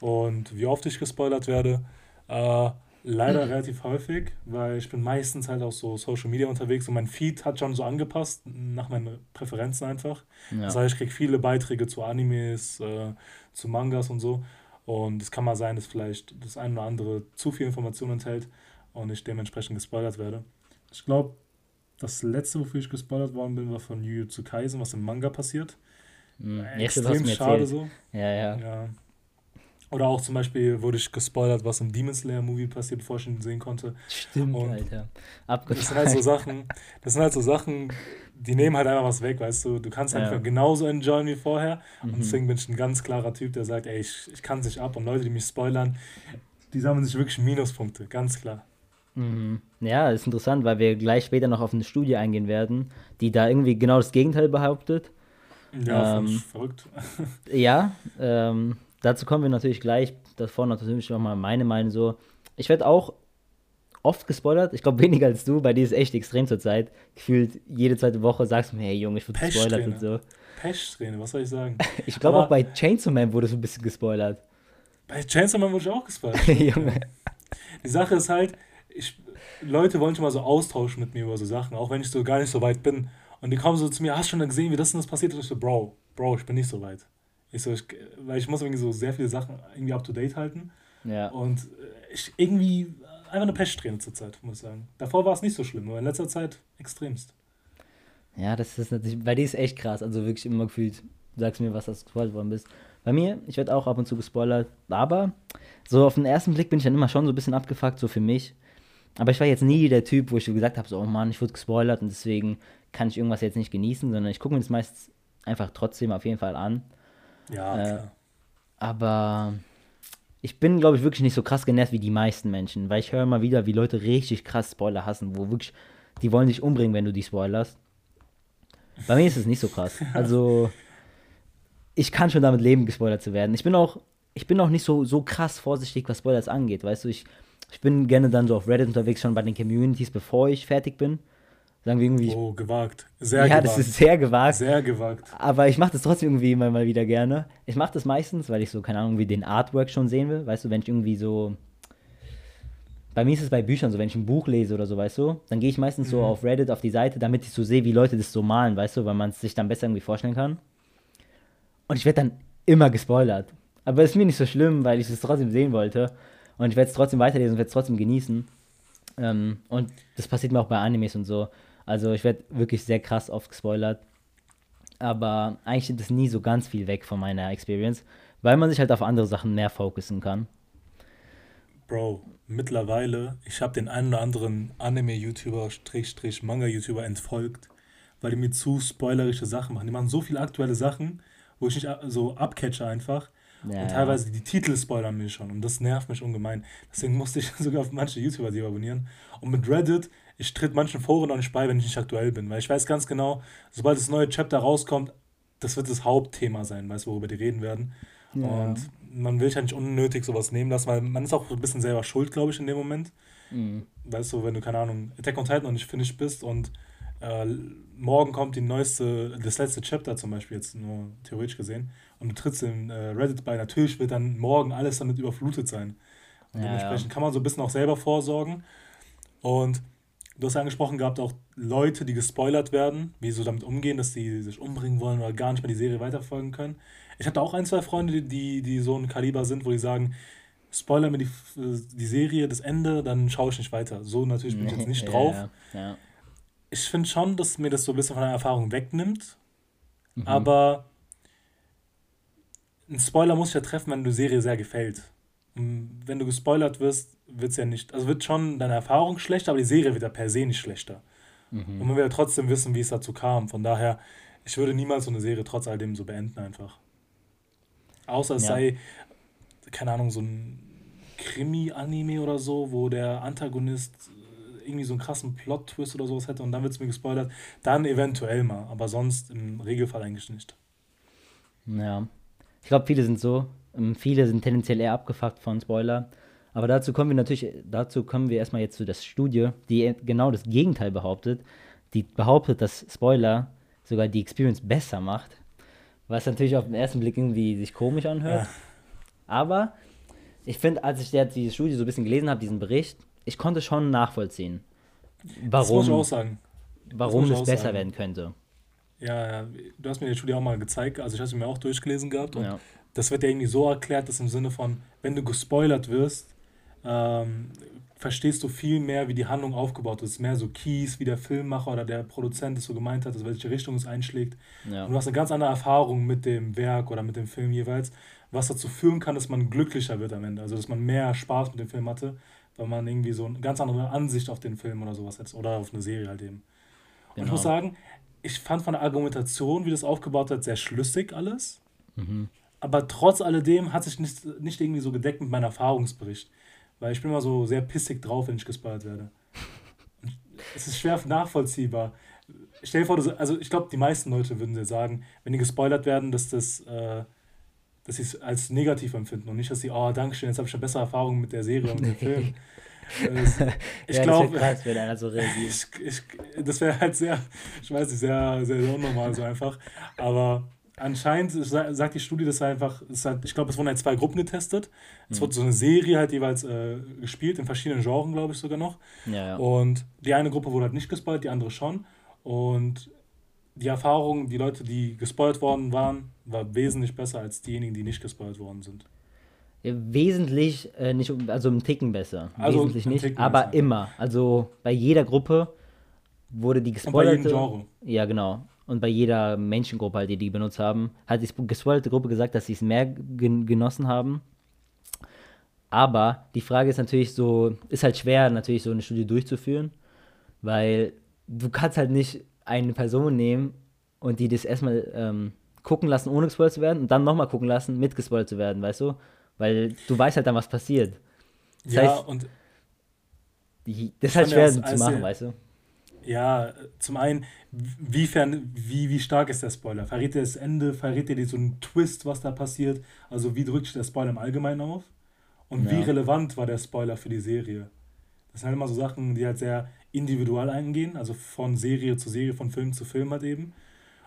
Und wie oft ich gespoilert werde, äh, leider (clears throat) relativ häufig, weil ich bin meistens halt auch so Social Media unterwegs und mein Feed hat schon so angepasst nach meinen Präferenzen einfach. Ja. Das heißt, ich kriege viele Beiträge zu Animes, äh, zu Mangas und so. Und es kann mal sein, dass vielleicht das eine oder andere zu viel Information enthält und ich dementsprechend gespoilert werde. Ich glaube, das letzte, wofür ich gespoilert worden bin, war von Jujutsu Kaisen, was im Manga passiert. Mhm. Extrem schade so. Ja, ja, ja. Oder auch zum Beispiel wurde ich gespoilert, was im Demon Slayer Movie passiert, bevor ich ihn sehen konnte. Stimmt, und Alter. Abgefahren. Das sind halt so Sachen, das sind halt so Sachen, die nehmen halt einfach was weg, weißt du. Du kannst einfach ja. genauso enjoyen wie vorher. Mhm. Und deswegen bin ich ein ganz klarer Typ, der sagt, ey, ich, ich kann es nicht ab. Und Leute, die mich spoilern, die sammeln sich wirklich Minuspunkte, ganz klar. Mhm. Ja, ist interessant, weil wir gleich später noch auf eine Studie eingehen werden, die da irgendwie genau das Gegenteil behauptet. Ja, ähm, verrückt. (laughs) ja, ähm, dazu kommen wir natürlich gleich. Davor natürlich nochmal meine Meinung so. Ich werde auch oft gespoilert. Ich glaube (laughs) weniger als du. Bei dir ist echt extrem zur Zeit. Gefühlt jede zweite Woche sagst du mir, hey Junge, ich wurde gespoilert und so. Pech-Träne, was soll ich sagen? (laughs) ich glaube auch bei Chainsaw Man wurde so ein bisschen gespoilert. Bei Chainsaw Man wurde ich auch gespoilert. Junge. Die Sache ist halt, ich, Leute wollen schon mal so austauschen mit mir über so Sachen, auch wenn ich so gar nicht so weit bin. Und die kommen so zu mir, hast du schon gesehen, wie das und das passiert? Und ich so, Bro, Bro, ich bin nicht so weit. Ich so, ich, weil ich muss irgendwie so sehr viele Sachen irgendwie up to date halten. Ja. Und äh, ich irgendwie einfach eine Pechsträhne zur Zeit, muss ich sagen. Davor war es nicht so schlimm, aber in letzter Zeit extremst. Ja, das ist natürlich, bei dir ist echt krass. Also wirklich immer gefühlt, sagst mir, was das gespoilert worden bist. Bei mir, ich werde auch ab und zu gespoilert, aber so auf den ersten Blick bin ich dann immer schon so ein bisschen abgefuckt, so für mich. Aber ich war jetzt nie der Typ, wo ich gesagt habe, so, oh Mann, ich wurde gespoilert und deswegen kann ich irgendwas jetzt nicht genießen, sondern ich gucke mir das meist einfach trotzdem auf jeden Fall an. Ja, äh, klar. Aber ich bin, glaube ich, wirklich nicht so krass genervt wie die meisten Menschen, weil ich höre immer wieder, wie Leute richtig krass Spoiler hassen, wo wirklich, die wollen dich umbringen, wenn du die spoilerst. Bei mir ist es nicht so krass. (laughs) Also, ich kann schon damit leben, gespoilert zu werden. Ich bin auch, ich bin auch nicht so, so krass vorsichtig, was Spoilers angeht, weißt du, ich, ich bin gerne dann so auf Reddit unterwegs, schon bei den Communities, bevor ich fertig bin. Sagen wir irgendwie. Oh, gewagt. Sehr ja, gewagt. das ist sehr gewagt. Sehr gewagt. Aber ich mache das trotzdem irgendwie immer mal wieder gerne. Ich mache das meistens, weil ich so, keine Ahnung, wie den Artwork schon sehen will. Weißt du, wenn ich irgendwie so. Bei mir ist es bei Büchern so, wenn ich ein Buch lese oder so, weißt du, dann gehe ich meistens mhm. so auf Reddit auf die Seite, damit ich so sehe, wie Leute das so malen, weißt du, weil man es sich dann besser irgendwie vorstellen kann. Und ich werde dann immer gespoilert. Aber es ist mir nicht so schlimm, weil ich es trotzdem sehen wollte. Und ich werde es trotzdem weiterlesen und werde es trotzdem genießen. Ähm, und das passiert mir auch bei Animes und so. Also ich werde wirklich sehr krass oft gespoilert. Aber eigentlich nimmt es nie so ganz viel weg von meiner Experience, weil man sich halt auf andere Sachen mehr fokussen kann. Bro, mittlerweile, ich habe den einen oder anderen Anime-YouTuber, Strich, Manga-YouTuber entfolgt, weil die mir zu spoilerische Sachen machen. Die machen so viele aktuelle Sachen, wo ich nicht so abcatche einfach. Ja, und teilweise die Titel spoilern mich schon und das nervt mich ungemein. Deswegen musste ich (laughs) sogar auf manche YouTuber die abonnieren. Und mit Reddit ich tritt manchen Foren auch nicht bei, wenn ich nicht aktuell bin, weil ich weiß ganz genau, sobald das neue Chapter rauskommt, das wird das Hauptthema sein, weißt du, worüber die reden werden. Ja. Und man will sich ja nicht unnötig sowas nehmen lassen, weil man ist auch ein bisschen selber schuld, glaube ich, in dem Moment. Mhm. Weißt du, wenn du, keine Ahnung, Attack on Titan noch nicht finished bist und äh, morgen kommt die neueste, das letzte Chapter zum Beispiel, jetzt nur theoretisch gesehen, und du trittst in äh, Reddit bei, natürlich wird dann morgen alles damit überflutet sein. Und ja, dementsprechend ja. kann man so ein bisschen auch selber vorsorgen. Und Du hast angesprochen gehabt, auch Leute, die gespoilert werden, wie sie so damit umgehen, dass sie sich umbringen wollen oder gar nicht mehr die Serie weiterfolgen können. Ich hatte auch ein, zwei Freunde, die, die so ein Kaliber sind, wo die sagen, spoiler mir die, die Serie, das Ende, dann schaue ich nicht weiter. So natürlich bin ich jetzt (laughs) nicht drauf. Ja, ja. Ich finde schon, dass mir das so ein bisschen von der Erfahrung wegnimmt. Mhm. Aber ein Spoiler muss ich ja treffen, wenn die Serie sehr gefällt. Und wenn du gespoilert wirst, wird es ja nicht, also wird schon deine Erfahrung schlechter, aber die Serie wird ja per se nicht schlechter. Mhm. Und man will ja trotzdem wissen, wie es dazu kam. Von daher, ich würde niemals so eine Serie trotz all dem so beenden einfach. Außer es ja. sei, keine Ahnung, so ein Krimi-Anime oder so, wo der Antagonist äh, irgendwie so einen krassen Plot-Twist oder sowas hätte und dann wird es mir gespoilert. Dann eventuell mal, aber sonst im Regelfall eigentlich nicht. Ja. Ich glaube, viele sind so. Ähm, viele sind tendenziell eher abgefuckt von Spoiler. Aber dazu kommen wir natürlich, dazu kommen wir erstmal jetzt zu der Studie, die genau das Gegenteil behauptet. Die behauptet, dass Spoiler sogar die Experience besser macht. Was natürlich auf den ersten Blick irgendwie sich komisch anhört. Ja. Aber ich finde, als ich der, diese Studie so ein bisschen gelesen habe, diesen Bericht, ich konnte schon nachvollziehen, warum, das muss ich auch sagen. warum es besser sagen. werden könnte. Ja, du hast mir die Studie auch mal gezeigt, also ich habe sie mir auch durchgelesen gehabt und ja. das wird ja irgendwie so erklärt, dass im Sinne von, wenn du gespoilert wirst, ähm, verstehst du viel mehr, wie die Handlung aufgebaut ist. Mehr so Keys, wie der Filmmacher oder der Produzent es so gemeint hat, also welche Richtung es einschlägt. Ja. Und du hast eine ganz andere Erfahrung mit dem Werk oder mit dem Film jeweils, was dazu führen kann, dass man glücklicher wird am Ende. Also dass man mehr Spaß mit dem Film hatte, weil man irgendwie so eine ganz andere Ansicht auf den Film oder sowas hat. Oder auf eine Serie halt eben. Und ich muss genau. sagen, ich fand von der Argumentation, wie das aufgebaut hat, sehr schlüssig alles. Mhm. Aber trotz alledem hat sich nicht, nicht irgendwie so gedeckt mit meinem Erfahrungsbericht. weil ich bin immer so sehr pissig drauf, wenn ich gespoilert werde. es ist schwer nachvollziehbar. Stell dir vor, du, also ich glaube, die meisten Leute würden dir sagen, wenn die gespoilert werden, dass das, äh, dass sie es als negativ empfinden und nicht, dass sie, oh, danke schön, jetzt habe ich schon bessere Erfahrungen mit der Serie und dem Film. (laughs) ich ja, glaube, das wäre einer so. Ich, ich, das wäre halt sehr, ich weiß nicht, sehr, sehr, sehr unnormal so einfach. Aber anscheinend sagt die Studie, dass einfach, halt, ich glaube, es wurden halt zwei Gruppen getestet. Es mhm. wurde so eine Serie halt jeweils äh, gespielt, in verschiedenen Genres, glaube ich sogar noch. Ja, ja. Und die eine Gruppe wurde halt nicht gespoilt, die andere schon. Und die Erfahrung, die Leute, die gespoilt worden waren, war wesentlich besser als diejenigen, die nicht gespoilt worden sind. Wesentlich, äh, nicht, also im Ticken besser. Also wesentlich nicht, aber besser. immer. Also bei jeder Gruppe wurde die gespoilerte. Und bei jedem Genre. Ja, genau und bei jeder Menschengruppe, halt, die die benutzt haben, hat die gespoilerte Gruppe gesagt, dass sie es mehr gen genossen haben. Aber die Frage ist natürlich so, ist halt schwer, natürlich so eine Studie durchzuführen, weil du kannst halt nicht eine Person nehmen und die das erstmal ähm, gucken lassen, ohne gespoilt zu werden und dann nochmal gucken lassen, mit gespoilt zu werden, weißt du? Weil du weißt halt dann, was passiert. Das ja, heißt, und das ist halt schwer zu machen, weißt du? Ja, zum einen, wiefern, wie, wie stark ist der Spoiler? Verrät er das Ende? Verrät er dir so einen Twist, was da passiert? Also, wie drückt sich der Spoiler im Allgemeinen auf? Und ja. wie relevant war der Spoiler für die Serie? Das sind halt immer so Sachen, die halt sehr individual eingehen, also von Serie zu Serie, von Film zu Film halt eben.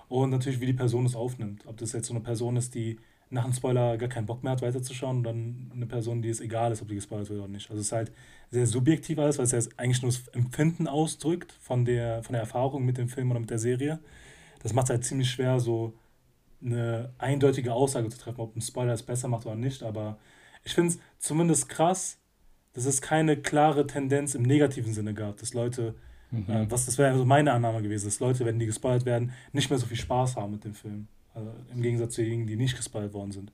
Und natürlich, wie die Person es aufnimmt. Ob das jetzt so eine Person ist, die nach einem Spoiler gar keinen Bock mehr hat, weiterzuschauen und dann eine Person, die es egal ist, ob die gespoilert wird oder nicht. Also es ist halt sehr subjektiv alles, weil es ja eigentlich nur das Empfinden ausdrückt von der, von der Erfahrung mit dem Film oder mit der Serie. Das macht es halt ziemlich schwer, so eine eindeutige Aussage zu treffen, ob ein Spoiler es besser macht oder nicht. Aber ich finde es zumindest krass, dass es keine klare Tendenz im negativen Sinne gab, dass Leute, mhm. äh, was das wäre also meine Annahme gewesen, dass Leute, wenn die gespoilert werden, nicht mehr so viel Spaß haben mit dem Film. Also Im Gegensatz zu denjenigen, die nicht gespoilert worden sind.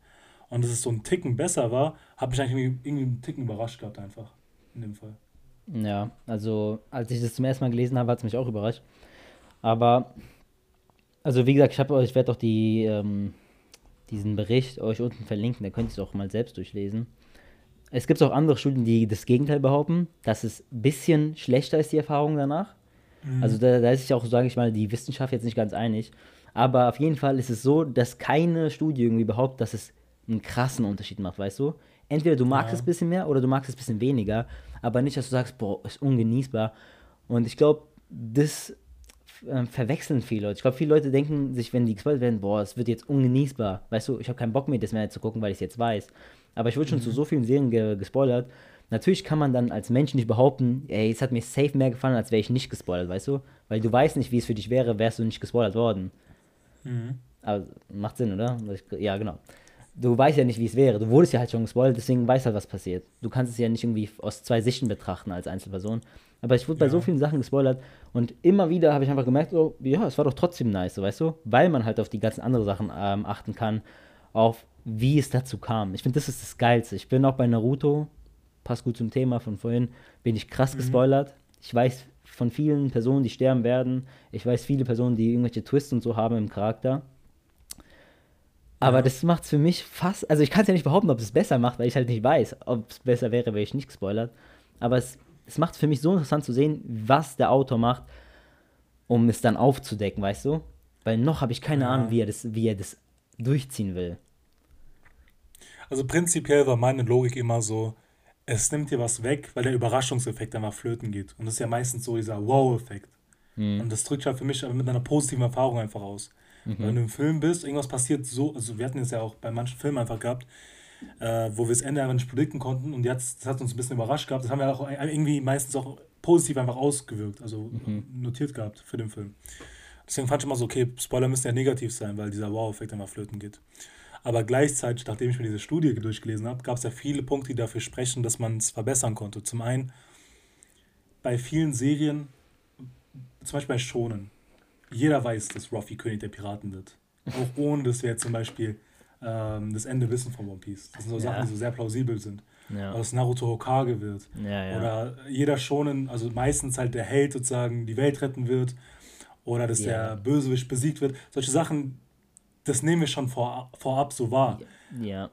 Und dass es so ein Ticken besser war, hat mich eigentlich irgendwie, irgendwie einen Ticken überrascht gehabt, einfach. In dem Fall. Ja, also als ich das zum ersten Mal gelesen habe, hat es mich auch überrascht. Aber, also wie gesagt, ich, ich werde doch die, ähm, diesen Bericht euch unten verlinken, da könnt ihr es auch mal selbst durchlesen. Es gibt auch andere Studien, die das Gegenteil behaupten, dass es ein bisschen schlechter ist, die Erfahrung danach. Mhm. Also da, da ist sich auch, sage ich mal, die Wissenschaft jetzt nicht ganz einig. Aber auf jeden Fall ist es so, dass keine Studie irgendwie behauptet, dass es einen krassen Unterschied macht, weißt du? Entweder du magst ja. es ein bisschen mehr oder du magst es ein bisschen weniger, aber nicht, dass du sagst, boah, ist ungenießbar. Und ich glaube, das äh, verwechseln viele Leute. Ich glaube, viele Leute denken sich, wenn die gespoilt werden, boah, es wird jetzt ungenießbar. Weißt du, ich habe keinen Bock mehr, das mehr zu gucken, weil ich es jetzt weiß. Aber ich wurde schon mhm. zu so vielen Serien ge gespoilert. Natürlich kann man dann als Mensch nicht behaupten, ey, es hat mir safe mehr gefallen, als wäre ich nicht gespoilert, weißt du? Weil du weißt nicht, wie es für dich wäre, wärst du nicht gespoilert worden. Mhm. Aber macht Sinn, oder? Ja, genau. Du weißt ja nicht, wie es wäre. Du wurdest ja halt schon gespoilt, deswegen weißt halt, was passiert. Du kannst es ja nicht irgendwie aus zwei Sichten betrachten als Einzelperson. Aber ich wurde ja. bei so vielen Sachen gespoilert und immer wieder habe ich einfach gemerkt, oh, ja, es war doch trotzdem nice, so, weißt du? Weil man halt auf die ganzen anderen Sachen ähm, achten kann, auf wie es dazu kam. Ich finde, das ist das Geilste. Ich bin auch bei Naruto, passt gut zum Thema von vorhin, bin ich krass mhm. gespoilert. Ich weiß von vielen Personen, die sterben werden. Ich weiß viele Personen, die irgendwelche Twists und so haben im Charakter. Aber ja. das macht es für mich fast, also ich kann es ja nicht behaupten, ob es besser macht, weil ich halt nicht weiß, ob es besser wäre, wäre ich nicht gespoilert. Aber es, es macht es für mich so interessant zu sehen, was der Autor macht, um es dann aufzudecken, weißt du? Weil noch habe ich keine ja. Ahnung, wie er, das, wie er das durchziehen will. Also prinzipiell war meine Logik immer so, es nimmt dir was weg, weil der Überraschungseffekt einfach flöten geht. Und das ist ja meistens so dieser Wow-Effekt. Mhm. Und das drückt halt für mich mit einer positiven Erfahrung einfach aus. Mhm. Wenn du im Film bist, irgendwas passiert so, also wir hatten es ja auch bei manchen Filmen einfach gehabt, äh, wo wir das Ende einfach nicht predikten konnten und jetzt, das hat uns ein bisschen überrascht gehabt. Das haben wir auch irgendwie meistens auch positiv einfach ausgewirkt, also mhm. notiert gehabt für den Film. Deswegen fand ich immer so, okay, Spoiler müssen ja negativ sein, weil dieser Wow-Effekt einfach flöten geht. Aber gleichzeitig, nachdem ich mir diese Studie durchgelesen habe, gab es ja viele Punkte, die dafür sprechen, dass man es verbessern konnte. Zum einen, bei vielen Serien, zum Beispiel bei Schonen, jeder weiß, dass Ruffy König der Piraten wird. Auch ohne, dass wir jetzt zum Beispiel ähm, das Ende wissen von One Piece. Das sind so ja. Sachen, die so sehr plausibel sind. Ja. Oder dass Naruto Hokage wird. Ja. Oder jeder Schonen, also meistens halt der Held sozusagen die Welt retten wird. Oder dass der Bösewicht besiegt wird. Solche Sachen das nehmen wir schon vor, vorab so wahr. Ja.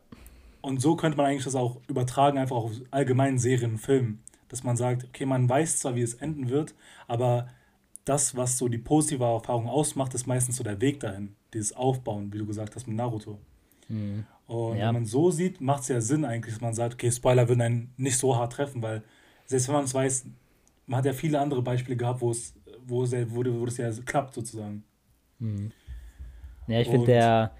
Und so könnte man eigentlich das auch übertragen, einfach auf allgemeinen Serien und Filmen. Dass man sagt, okay, man weiß zwar, wie es enden wird, aber das, was so die positive Erfahrung ausmacht, ist meistens so der Weg dahin. Dieses Aufbauen, wie du gesagt hast mit Naruto. Mhm. Und ja. wenn man so sieht, macht es ja Sinn eigentlich, dass man sagt, okay, Spoiler würden einen nicht so hart treffen, weil selbst wenn man es weiß, man hat ja viele andere Beispiele gehabt, wo es, wo es, wo, wo das ja klappt sozusagen. Mhm. Ja, ich finde der,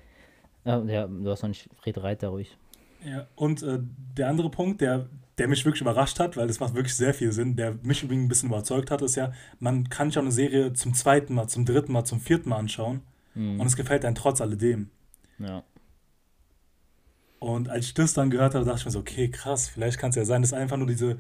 ja, du hast noch nicht, red Reiter ruhig. Ja, und äh, der andere Punkt, der, der mich wirklich überrascht hat, weil das macht wirklich sehr viel Sinn, der mich übrigens ein bisschen überzeugt hat, ist ja, man kann sich auch eine Serie zum zweiten Mal, zum dritten Mal, zum vierten Mal anschauen mhm. und es gefällt einem trotz alledem. Ja. Und als ich das dann gehört habe, dachte ich mir so, okay, krass, vielleicht kann es ja sein, dass einfach nur diese,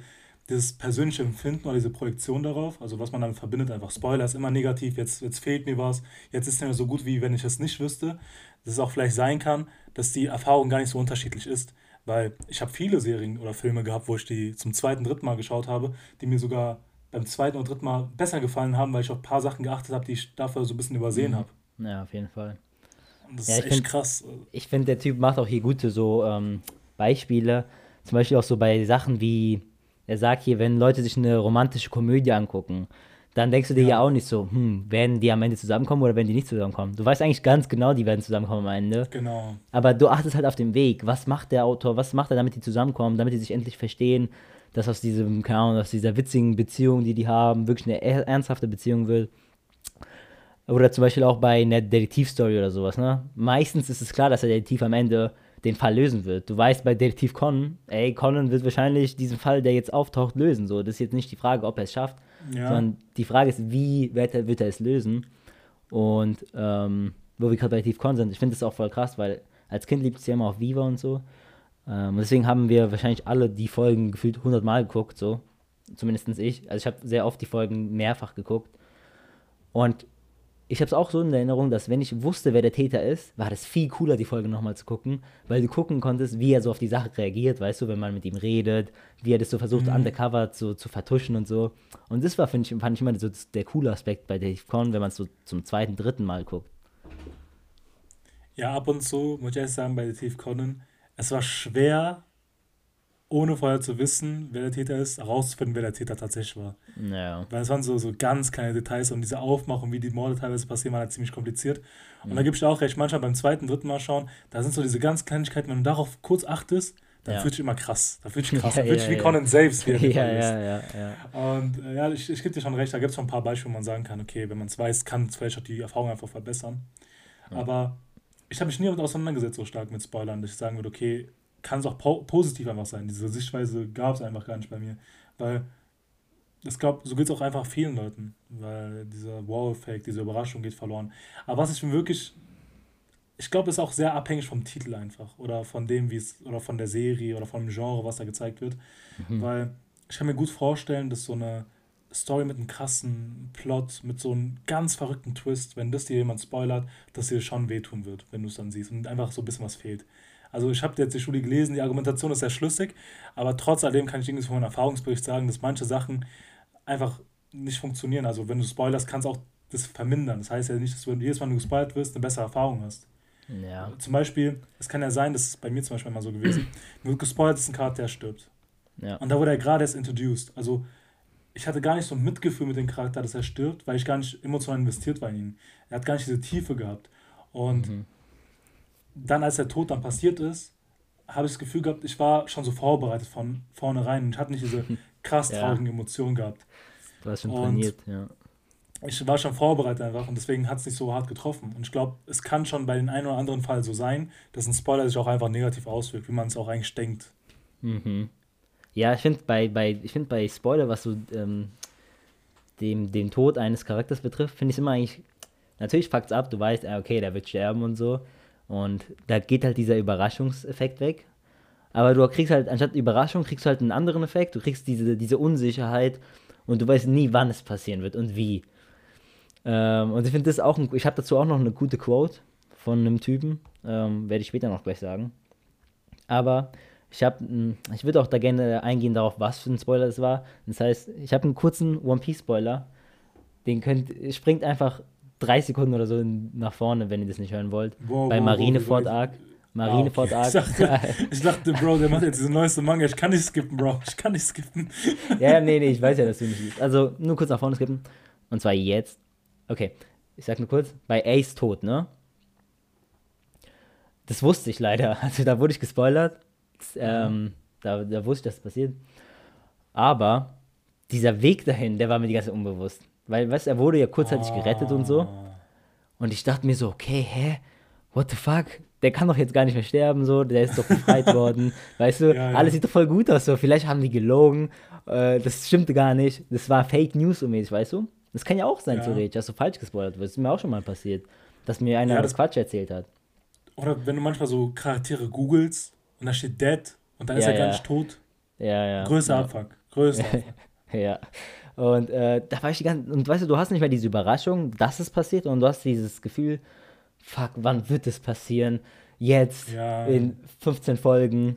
dieses persönliche Empfinden oder diese Projektion darauf, also was man damit verbindet, einfach Spoiler ist immer negativ, jetzt, jetzt fehlt mir was, jetzt ist es mehr so gut, wie wenn ich es nicht wüsste, dass es auch vielleicht sein kann, dass die Erfahrung gar nicht so unterschiedlich ist. Weil ich habe viele Serien oder Filme gehabt, wo ich die zum zweiten, dritten Mal geschaut habe, die mir sogar beim zweiten und dritten Mal besser gefallen haben, weil ich auf ein paar Sachen geachtet habe, die ich dafür so ein bisschen übersehen mhm. habe. Ja, auf jeden Fall. Das ja, ist echt find, krass. Ich finde, der Typ macht auch hier gute so ähm, Beispiele. Zum Beispiel auch so bei Sachen wie, er sagt hier, wenn Leute sich eine romantische Komödie angucken, dann denkst du dir ja. ja, auch nicht so, hm, werden die am Ende zusammenkommen oder werden die nicht zusammenkommen? Du weißt eigentlich ganz genau, die werden zusammenkommen am Ende. Genau. Aber du achtest halt auf den Weg. Was macht der Autor? Was macht er, damit die zusammenkommen, damit die sich endlich verstehen, dass aus diesem, keine Ahnung, aus dieser witzigen Beziehung, die die haben, wirklich eine ernsthafte Beziehung wird. Oder zum Beispiel auch bei einer Detektivstory oder sowas, ne? Meistens ist es klar, dass der Detektiv am Ende den Fall lösen wird. Du weißt bei Detektiv Conan, ey, Conan wird wahrscheinlich diesen Fall, der jetzt auftaucht, lösen. So, das ist jetzt nicht die Frage, ob er es schafft, ja. sondern die Frage ist, wie wird er, wird er es lösen? Und ähm, wo wir gerade bei Detektiv Conan sind, ich finde das auch voll krass, weil als Kind liebt es ja immer auf Viva und so. Ähm, deswegen haben wir wahrscheinlich alle die Folgen gefühlt 100 Mal geguckt, so. Zumindest ich. Also ich habe sehr oft die Folgen mehrfach geguckt. Und ich habe es auch so in Erinnerung, dass wenn ich wusste, wer der Täter ist, war das viel cooler, die Folge nochmal zu gucken, weil du gucken konntest, wie er so auf die Sache reagiert, weißt du, wenn man mit ihm redet, wie er das so versucht, mhm. undercover zu, zu vertuschen und so. Und das war, ich, fand ich immer so der coole Aspekt bei Dave Con, wenn man es so zum zweiten, dritten Mal guckt. Ja, ab und zu, muss ich ehrlich sagen, bei Detective Conan, es war schwer, ohne vorher zu wissen, wer der Täter ist, herauszufinden, wer der Täter tatsächlich war. Ja. Weil es waren so, so ganz kleine Details und diese Aufmachung, wie die Morde teilweise passieren, war halt ziemlich kompliziert. Und mhm. da gebe ich dir auch recht, manchmal beim zweiten, dritten Mal schauen, da sind so diese ganz Kleinigkeiten, wenn du darauf kurz achtest, dann ja. fühlt sich immer krass. Da fühlt sich (laughs) krass. Ja, da fühlt sich ja, wie ja. Conan Saves, wie (laughs) ja, ja, ja, ja. Und äh, ja, ich, ich gebe dir schon recht, da gibt es schon ein paar Beispiele, wo man sagen kann, okay, wenn man es weiß, kann es vielleicht auch die Erfahrung einfach verbessern. Aber ich habe mich nie damit auseinandergesetzt, so stark mit Spoilern, dass ich sagen würde, okay, kann es auch po positiv einfach sein. Diese Sichtweise gab es einfach gar nicht bei mir. Weil ich glaube, so geht es auch einfach vielen Leuten, weil dieser Wow-Effekt, diese Überraschung geht verloren. Aber was ich mir wirklich, ich glaube, ist auch sehr abhängig vom Titel einfach oder von dem, wie es, oder von der Serie oder von dem Genre, was da gezeigt wird. Mhm. Weil ich kann mir gut vorstellen, dass so eine Story mit einem krassen Plot, mit so einem ganz verrückten Twist, wenn das dir jemand spoilert, dass dir schon wehtun wird, wenn du es dann siehst und einfach so ein bisschen was fehlt. Also ich habe jetzt die Studie gelesen, die Argumentation ist sehr schlüssig, aber trotz alledem kann ich irgendwie von meinem Erfahrungsbericht sagen, dass manche Sachen einfach nicht funktionieren. Also wenn du spoilerst, kannst du auch das vermindern. Das heißt ja nicht, dass du jedes Mal, wenn du gespoilert wirst, eine bessere Erfahrung hast. Ja. Zum Beispiel, es kann ja sein, das ist bei mir zum Beispiel mal so gewesen, (clears throat) wenn du gespoilert ist, ein Charakter stirbt. Ja. Und da wurde er gerade erst introduced. Also ich hatte gar nicht so ein Mitgefühl mit dem Charakter, dass er stirbt, weil ich gar nicht emotional investiert war in ihn. Er hat gar nicht diese Tiefe gehabt. Und mhm dann, als der Tod dann passiert ist, habe ich das Gefühl gehabt, ich war schon so vorbereitet von vornherein und hatte nicht diese (laughs) krass traurigen ja. Emotionen gehabt. Du warst schon trainiert, ja. Ich war schon vorbereitet einfach und deswegen hat es nicht so hart getroffen. Und ich glaube, es kann schon bei den einen oder anderen Fall so sein, dass ein Spoiler sich auch einfach negativ auswirkt, wie man es auch eigentlich denkt. Mhm. Ja, ich finde bei, bei, find bei Spoiler, was so ähm, dem, den Tod eines Charakters betrifft, finde ich es immer eigentlich. Natürlich fuckt es ab, du weißt, okay, der wird sterben und so. Und da geht halt dieser Überraschungseffekt weg. Aber du kriegst halt, anstatt Überraschung, kriegst du halt einen anderen Effekt. Du kriegst diese, diese Unsicherheit und du weißt nie, wann es passieren wird und wie. Ähm, und ich finde das auch, ein, ich habe dazu auch noch eine gute Quote von einem Typen, ähm, werde ich später noch gleich sagen. Aber ich habe, ich würde auch da gerne eingehen darauf, was für ein Spoiler es war. Das heißt, ich habe einen kurzen One Piece Spoiler. Den könnt, springt einfach drei Sekunden oder so nach vorne, wenn ihr das nicht hören wollt. Wow, bei wow, Marineford wow, Arc. Marineford ah, okay. ich, dachte, (laughs) ich dachte, Bro, der macht jetzt diese neueste Manga. Ich kann nicht skippen, Bro. Ich kann nicht skippen. ja, nee, nee, ich weiß ja, dass du nicht liest. Also nur kurz nach vorne skippen. Und zwar jetzt. Okay, ich sag nur kurz. Bei Ace tot, ne? Das wusste ich leider. (laughs) Also da wurde ich gespoilert. Das, ähm, da, da wusste ich, dass das passiert. Aber dieser Weg dahin, der war mir die ganze Zeit unbewusst. Weil, weißt du, er wurde ja kurzzeitig ah. gerettet und so. Und ich dachte mir so, okay, hä? What the fuck? Der kann doch jetzt gar nicht mehr sterben, so, der ist doch befreit (laughs) worden. Weißt du, ja, ja. alles sieht doch voll gut aus, so. Vielleicht haben die gelogen, äh, das stimmte gar nicht. Das war Fake News mäßig, weißt du? Das kann ja auch sein, ja. theoretisch, dass du falsch gespoilert wirst. Das ist mir auch schon mal passiert, dass mir einer das Quatsch erzählt hat. Oder wenn du manchmal so Charaktere googelst und da steht Dead und dann ist er gar nicht tot. Ja, ja. Größer Abfuck. Größer Abfuck. (laughs) ja. Und äh, da war ich die ganze und weißt du, du hast nicht mehr diese Überraschung, dass es passiert, und du hast dieses Gefühl, fuck, wann wird es passieren? Jetzt, ja. in 15 Folgen,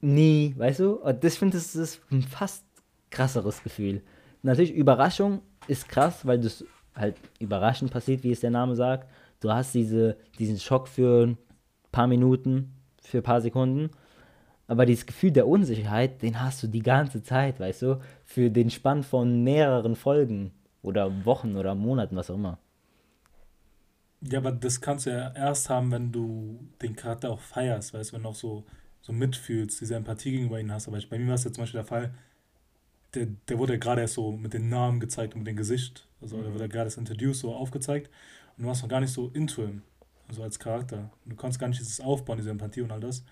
nie, weißt du? Und das finde ich ist ein fast krasseres Gefühl. Natürlich, Überraschung ist krass, weil das halt überraschend passiert, wie es der Name sagt. Du hast diese, diesen Schock für ein paar Minuten, für ein paar Sekunden aber dieses Gefühl der Unsicherheit, den hast du die ganze Zeit, weißt du? Für den Spann von mehreren Folgen oder Wochen oder Monaten, was auch immer. Ja, aber das kannst du ja erst haben, wenn du den Charakter auch feierst, weißt du, wenn du auch so, so mitfühlst, diese Empathie gegenüber ihm hast. Aber bei mir war es ja zum Beispiel der Fall, der, der wurde ja gerade erst so mit den Namen gezeigt und mit dem Gesicht. Also mhm. der wurde gerade erst introduced, so aufgezeigt. Und du warst noch gar nicht so into him, also als Charakter. Du kannst gar nicht dieses Aufbauen, diese Empathie und all das.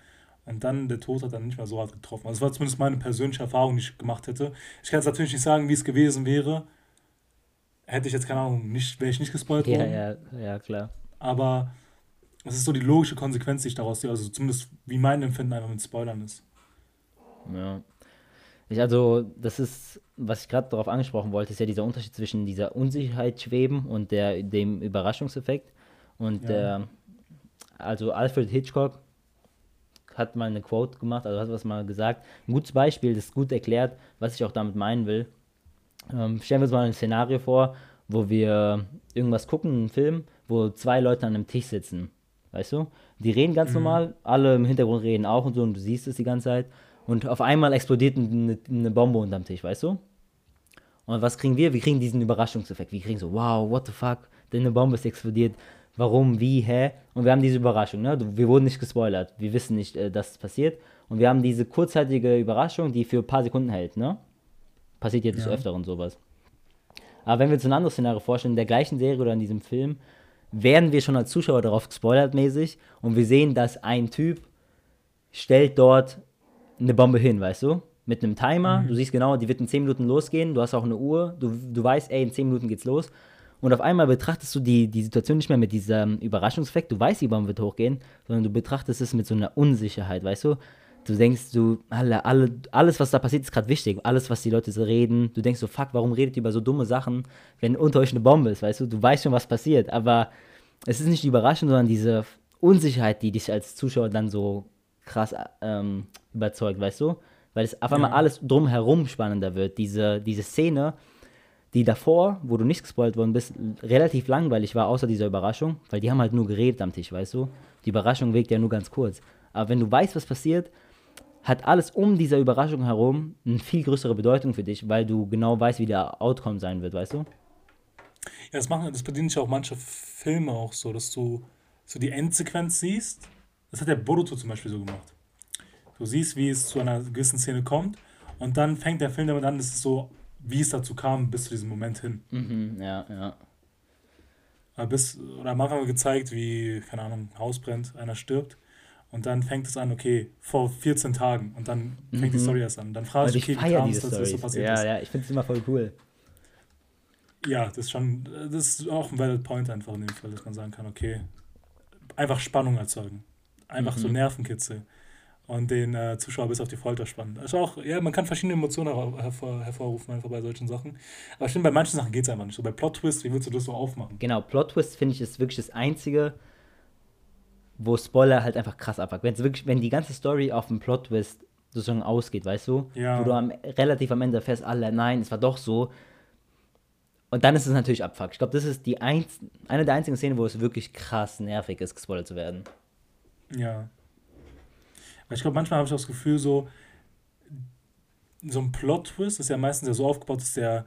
Und dann der Tod hat dann nicht mehr so hart getroffen. Also das war zumindest meine persönliche Erfahrung, die ich gemacht hätte. Ich kann jetzt natürlich nicht sagen, wie es gewesen wäre. Hätte ich jetzt keine Ahnung, nicht, wäre ich nicht gespoilt ja, worden. Ja, ja, klar. Aber es ist so die logische Konsequenz, die ich daraus sehe. Also zumindest wie mein Empfinden einfach mit Spoilern ist. Ja. Ich also, das ist, was ich gerade darauf angesprochen wollte, ist ja dieser Unterschied zwischen dieser Unsicherheit schweben und der, dem Überraschungseffekt. Und ja. der, also Alfred Hitchcock hat mal eine Quote gemacht, also hat was mal gesagt. Ein gutes Beispiel, das gut erklärt, was ich auch damit meinen will. Ähm, stellen wir uns mal ein Szenario vor, wo wir irgendwas gucken, einen Film, wo zwei Leute an einem Tisch sitzen. Weißt du? Die reden ganz mhm. normal, alle im Hintergrund reden auch und so und du siehst es die ganze Zeit. Und auf einmal explodiert eine, eine Bombe unterm Tisch, weißt du? Und was kriegen wir? Wir kriegen diesen Überraschungseffekt. Wir kriegen so, wow, what the fuck, denn eine Bombe ist explodiert warum, wie, hä. Und wir haben diese Überraschung, ne? Wir wurden nicht gespoilert. Wir wissen nicht, äh, dass es passiert. Und wir haben diese kurzzeitige Überraschung, die für ein paar Sekunden hält, ne? Passiert jetzt ja. des Öfteren sowas. Aber wenn wir uns ein anderes Szenario vorstellen, in der gleichen Serie oder in diesem Film, werden wir schon als Zuschauer darauf gespoilert mäßig und wir sehen, dass ein Typ stellt dort eine Bombe hin, weißt du? Mit einem Timer, mhm. du siehst genau, die wird in 10 Minuten losgehen, du hast auch eine Uhr, du, du weißt, ey, in 10 Minuten geht's los und auf einmal betrachtest du die, die Situation nicht mehr mit diesem Überraschungseffekt, du weißt, die Bombe wird hochgehen, sondern du betrachtest es mit so einer Unsicherheit, weißt du? Du denkst, du, alle, alle, alles, was da passiert, ist gerade wichtig. Alles, was die Leute so reden. Du denkst so, fuck, warum redet ihr über so dumme Sachen, wenn unter euch eine Bombe ist, weißt du? Du weißt schon, was passiert. Aber es ist nicht die Überraschung, sondern diese Unsicherheit, die dich als Zuschauer dann so krass ähm, überzeugt, weißt du? Weil es auf einmal ja. alles drumherum spannender wird. Diese, diese Szene, die davor, wo du nicht gespoilt worden bist, relativ langweilig war, außer dieser Überraschung, weil die haben halt nur geredet am Tisch, weißt du? Die Überraschung wirkt ja nur ganz kurz. Aber wenn du weißt, was passiert, hat alles um dieser Überraschung herum eine viel größere Bedeutung für dich, weil du genau weißt, wie der Outcome sein wird, weißt du? Ja, das machen, das bedient sich auch manche Filme auch so, dass du so die Endsequenz siehst. Das hat der Boruto zum Beispiel so gemacht. Du siehst, wie es zu einer gewissen Szene kommt und dann fängt der Film damit an, dass es so wie es dazu kam, bis zu diesem Moment hin. Mhm, ja, ja. Aber bis, oder am Anfang gezeigt, wie, keine Ahnung, Haus brennt, einer stirbt. Und dann fängt es an, okay, vor 14 Tagen. Und dann fängt mhm. die Story erst an. Dann fragst du, okay, wie kam es, dass das so passiert ja, ist. Ja, ja, ich finde es immer voll cool. Ja, das ist schon, das ist auch ein valid point einfach in dem Fall, dass man sagen kann, okay, einfach Spannung erzeugen. Einfach mhm. so Nervenkitzel und den äh, Zuschauer bis auf die Folter spannen. Also auch, ja, man kann verschiedene Emotionen hervor, hervorrufen einfach bei solchen Sachen. Aber ich finde, bei manchen Sachen geht es einfach nicht. So bei Plot Twist, wie willst du das so aufmachen? Genau, Plot Twist finde ich ist wirklich das Einzige, wo Spoiler halt einfach krass abfuckt. Wenn wirklich, wenn die ganze Story auf dem Plot Twist sozusagen ausgeht, weißt du? Ja. Wo du am, relativ am Ende fest alle, nein, es war doch so. Und dann ist es natürlich abfuck. Ich glaube, das ist die einz eine der einzigen Szenen, wo es wirklich krass nervig ist, gespoilert zu werden. Ja. Weil ich glaube, manchmal habe ich auch das Gefühl, so, so ein Plot-Twist ist ja meistens ja so aufgebaut, dass der,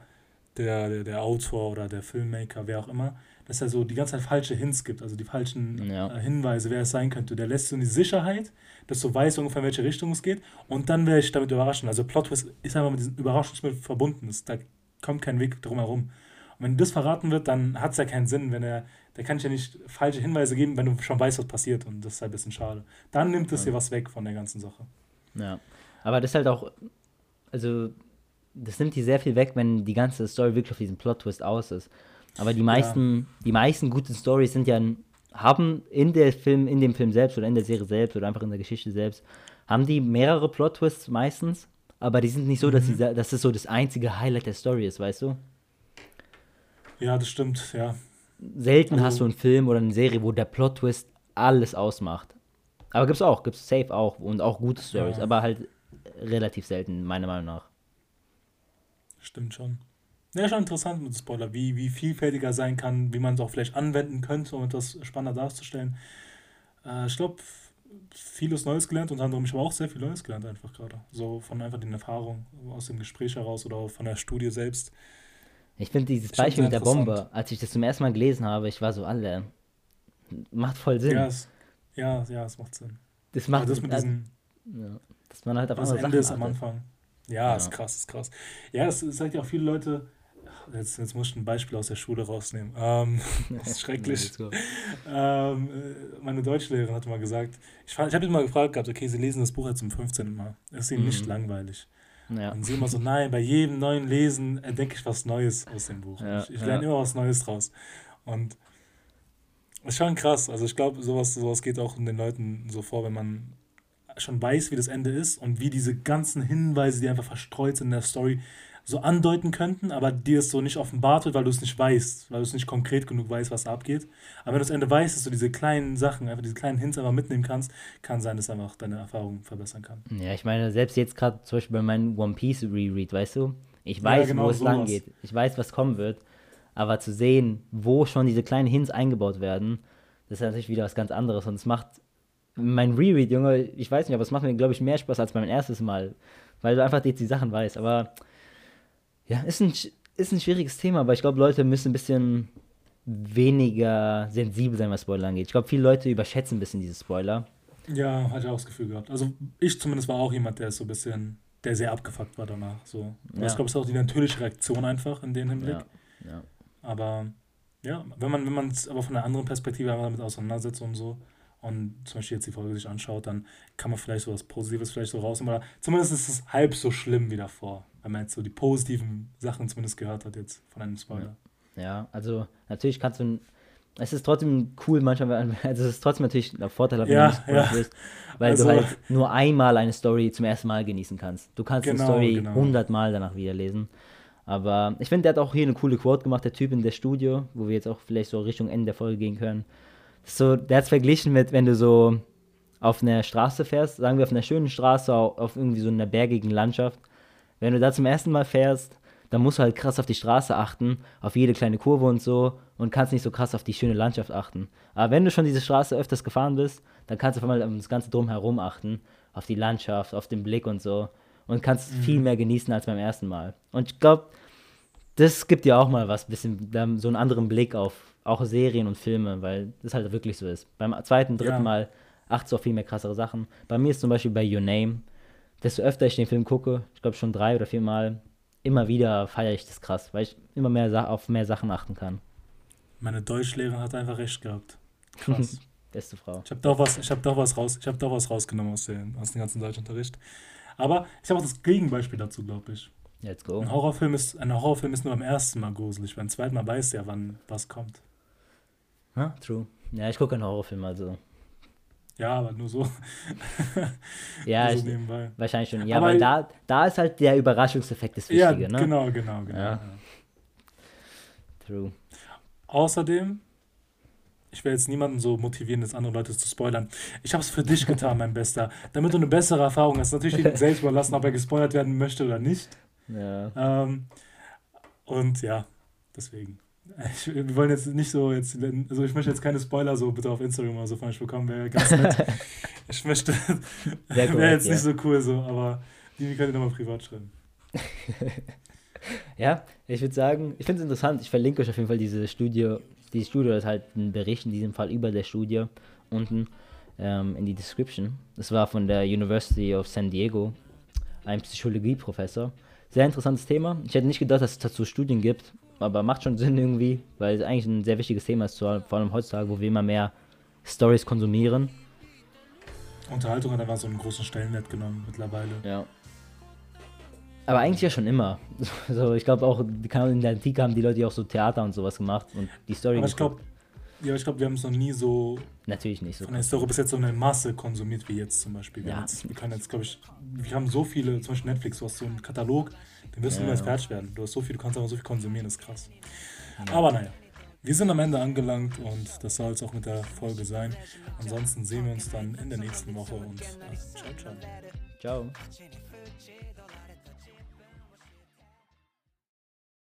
der, der, der Autor oder der Filmmaker, wer auch immer, dass er so die ganze Zeit falsche Hints gibt, also die falschen ja. äh, Hinweise, wer es sein könnte. Der lässt so in die Sicherheit, dass du weißt ungefähr, in welche Richtung es geht und dann werde ich damit überraschen. Also Plot Twist ist einfach mit diesem Überraschungsmittel verbunden. Da kommt kein Weg drum herum. Und wenn das verraten wird, dann hat es ja keinen Sinn, wenn er, der kann ich ja nicht falsche Hinweise geben, wenn du schon weißt, was passiert und das ist halt ein bisschen schade. Dann nimmt es dir was weg von der ganzen Sache. Ja, aber das ist halt auch, also das nimmt dir sehr viel weg, wenn die ganze Story wirklich auf diesen Plot-Twist aus ist. Aber die meisten, ja. die meisten guten Stories sind ja, haben in der Film, in dem Film selbst oder in der Serie selbst oder einfach in der Geschichte selbst, haben die mehrere Plot-Twists meistens, aber die sind nicht so, dass, mhm. die, dass das so das einzige Highlight der Story ist, weißt du? Ja, das stimmt, ja. Selten also, hast du einen Film oder eine Serie, wo der Plot-Twist alles ausmacht. Aber gibt's auch, gibt's safe auch und auch gute Stories, ja. aber halt relativ selten, meiner Meinung nach. Stimmt schon. Ja, schon interessant mit Spoiler, wie, wie vielfältiger sein kann, wie man es auch vielleicht anwenden könnte, um etwas spannender darzustellen. Äh, ich glaube, vieles Neues gelernt, unter anderem ich habe auch sehr viel Neues gelernt einfach gerade. So von einfach den Erfahrungen aus dem Gespräch heraus oder von der Studie selbst. Ich finde dieses Beispiel mit der Bombe, als ich das zum ersten Mal gelesen habe, ich war so, alle, macht voll Sinn. Ja, es, ja, ja, es macht Sinn. Das macht also das mit diesen, ja, dass man halt auf das andere Ende Sachen ist am Anfang. Ja, ja, ist krass, ist krass. Ja, es sagt ja auch viele Leute, jetzt, jetzt muss ich ein Beispiel aus der Schule rausnehmen. Ähm, (laughs) das ist schrecklich. ähm, äh, meine Deutschlehrerin hat mal gesagt, ich, ich habe ihn mal gefragt gehabt, okay, Sie lesen das Buch jetzt zum 15. Mal. Ist Ihnen mhm. nicht langweilig? Ja. Und sie immer so, nein, bei jedem neuen Lesen entdecke ich was Neues aus dem Buch. Ja, ich, ich lerne ja. immer was Neues draus. Und ist schon krass. Also ich glaube, sowas, sowas geht auch den Leuten so vor, wenn man schon weiß, wie das Ende ist und wie diese ganzen Hinweise, die einfach verstreut sind in der Story, so andeuten könnten, aber dir es so nicht offenbart wird, weil du es nicht weißt, weil du es nicht konkret genug weißt, was abgeht. Aber wenn du das Ende weißt, dass du diese kleinen Sachen, einfach diese kleinen Hints einfach mitnehmen kannst, kann sein, dass einfach deine Erfahrung verbessern kann. Ja, ich meine, selbst jetzt gerade zum Beispiel bei meinem One Piece Reread, weißt du, ich weiß, ja, genau wo es sowas. lang geht, ich weiß, was kommen wird, aber zu sehen, wo schon diese kleinen Hints eingebaut werden, das ist natürlich wieder was ganz anderes und es macht mein Reread, Junge, ich weiß nicht, aber es macht mir, glaube ich, mehr Spaß als mein erstes Mal, weil du einfach jetzt die Sachen weißt, aber ja, ist ein, ist ein schwieriges Thema, aber ich glaube, Leute müssen ein bisschen weniger sensibel sein, was Spoiler angeht. Ich glaube, viele Leute überschätzen ein bisschen diese Spoiler. Ja, hatte ich auch das Gefühl gehabt. Also ich zumindest war auch jemand, der so ein bisschen, der sehr abgefuckt war danach. So. Ja. Ich glaube, es ist auch die natürliche Reaktion einfach in dem Hinblick. Ja. ja. Aber ja, wenn man, wenn man es aber von einer anderen Perspektive damit auseinandersetzt und so und zum Beispiel jetzt die Folge sich anschaut, dann kann man vielleicht so was Positives vielleicht so rausnehmen. Oder zumindest ist es halb so schlimm wie davor wenn man jetzt so die positiven Sachen zumindest gehört hat jetzt von einem Spoiler. Ja, ja also natürlich kannst du es ist trotzdem cool manchmal, (laughs) also es ist trotzdem natürlich ein Vorteil, wenn ja, du nicht ja. bist, weil also, du halt nur einmal eine Story zum ersten Mal genießen kannst. Du kannst genau, eine Story genau. hundertmal genau. danach wieder lesen. Aber ich finde, der hat auch hier eine coole Quote gemacht, der Typ in der Studio, wo wir jetzt auch vielleicht so Richtung Ende der Folge gehen können. So, der hat es verglichen mit, wenn du so auf einer Straße fährst, sagen wir auf einer schönen Straße, auf irgendwie so einer bergigen Landschaft wenn du da zum ersten Mal fährst, dann musst du halt krass auf die Straße achten, auf jede kleine Kurve und so und kannst nicht so krass auf die schöne Landschaft achten. Aber wenn du schon diese Straße öfters gefahren bist, dann kannst du auf einmal das ganze Drumherum achten, auf die Landschaft, auf den Blick und so und kannst mhm. viel mehr genießen als beim ersten Mal. Und ich glaube, das gibt dir auch mal was, bisschen so einen anderen Blick auf auch Serien und Filme, weil das halt wirklich so ist. Beim zweiten, dritten ja. Mal achtest du auf viel mehr krassere Sachen. Bei mir ist zum Beispiel bei Your Name, desto öfter ich den Film gucke, ich glaube schon drei oder vier Mal, immer wieder feiere ich das krass, weil ich immer mehr auf mehr Sachen achten kann. Meine Deutschlehrerin hat einfach recht gehabt. Krass. (laughs) Beste Frau. Ich habe doch was, ich habe doch was raus, ich habe doch was rausgenommen aus, den, aus dem ganzen Deutschunterricht. Aber ich habe auch das Gegenbeispiel dazu, glaube ich. Let's go. Ein Horrorfilm ist, ein Horrorfilm ist nur beim ersten Mal gruselig. Beim zweiten Mal weiß ja, wann was kommt. Ja, true. Ja, ich gucke einen Horrorfilm, also ja, aber nur so. (laughs) ja, nur so ich, wahrscheinlich schon. Ja, aber weil da, da ist halt der Überraschungseffekt das Wichtige, ja, ne? Genau, genau, genau. Ja. Ja. True. Außerdem, ich will jetzt niemanden so motivieren, das andere Leute zu spoilern. Ich habe es für dich getan, mein (laughs) Bester, damit du eine bessere Erfahrung hast. Natürlich jedem selbst überlassen, ob er gespoilert werden möchte oder nicht. Ja. Ähm, und ja, deswegen. Ich, wir wollen jetzt nicht so jetzt, also ich möchte jetzt keine Spoiler so bitte auf Instagram oder so von euch bekommen, wäre ganz nett. (laughs) ich möchte, (laughs) wäre jetzt ja. nicht so cool so, aber die könnt ihr nochmal privat schreiben. (laughs) ja, ich würde sagen, ich finde es interessant, ich verlinke euch auf jeden Fall diese Studie, diese Studie, das ist halt ein Bericht in diesem Fall über der Studie unten ähm, in die Description. Das war von der University of San Diego, ein Psychologieprofessor. Sehr interessantes Thema. Ich hätte nicht gedacht, dass es dazu Studien gibt, aber macht schon Sinn irgendwie, weil es eigentlich ein sehr wichtiges Thema ist, vor allem heutzutage, wo wir immer mehr Stories konsumieren. Unterhaltung hat einfach so einen großen Stellenwert genommen mittlerweile. Ja. Aber eigentlich ja schon immer. (laughs) So, ich glaube auch, in der Antike haben die Leute auch so Theater und sowas gemacht und die Story. Aber ich glaube, ja, ich glaube, wir haben es noch nie so. Natürlich nicht so. Von der Historie bis jetzt so eine Masse konsumiert wie jetzt zum Beispiel. Wir, ja. jetzt, wir können jetzt, glaube ich, wir haben so viele, zum Beispiel Netflix, du hast so einen Katalog, den wirst du ja, niemals fertig werden. Du hast so viel, du kannst aber so viel konsumieren, das ist krass. Ja. Aber naja, wir sind am Ende angelangt und das soll es auch mit der Folge sein. Ansonsten sehen wir uns dann in der nächsten Woche und äh, ciao, ciao. Ciao.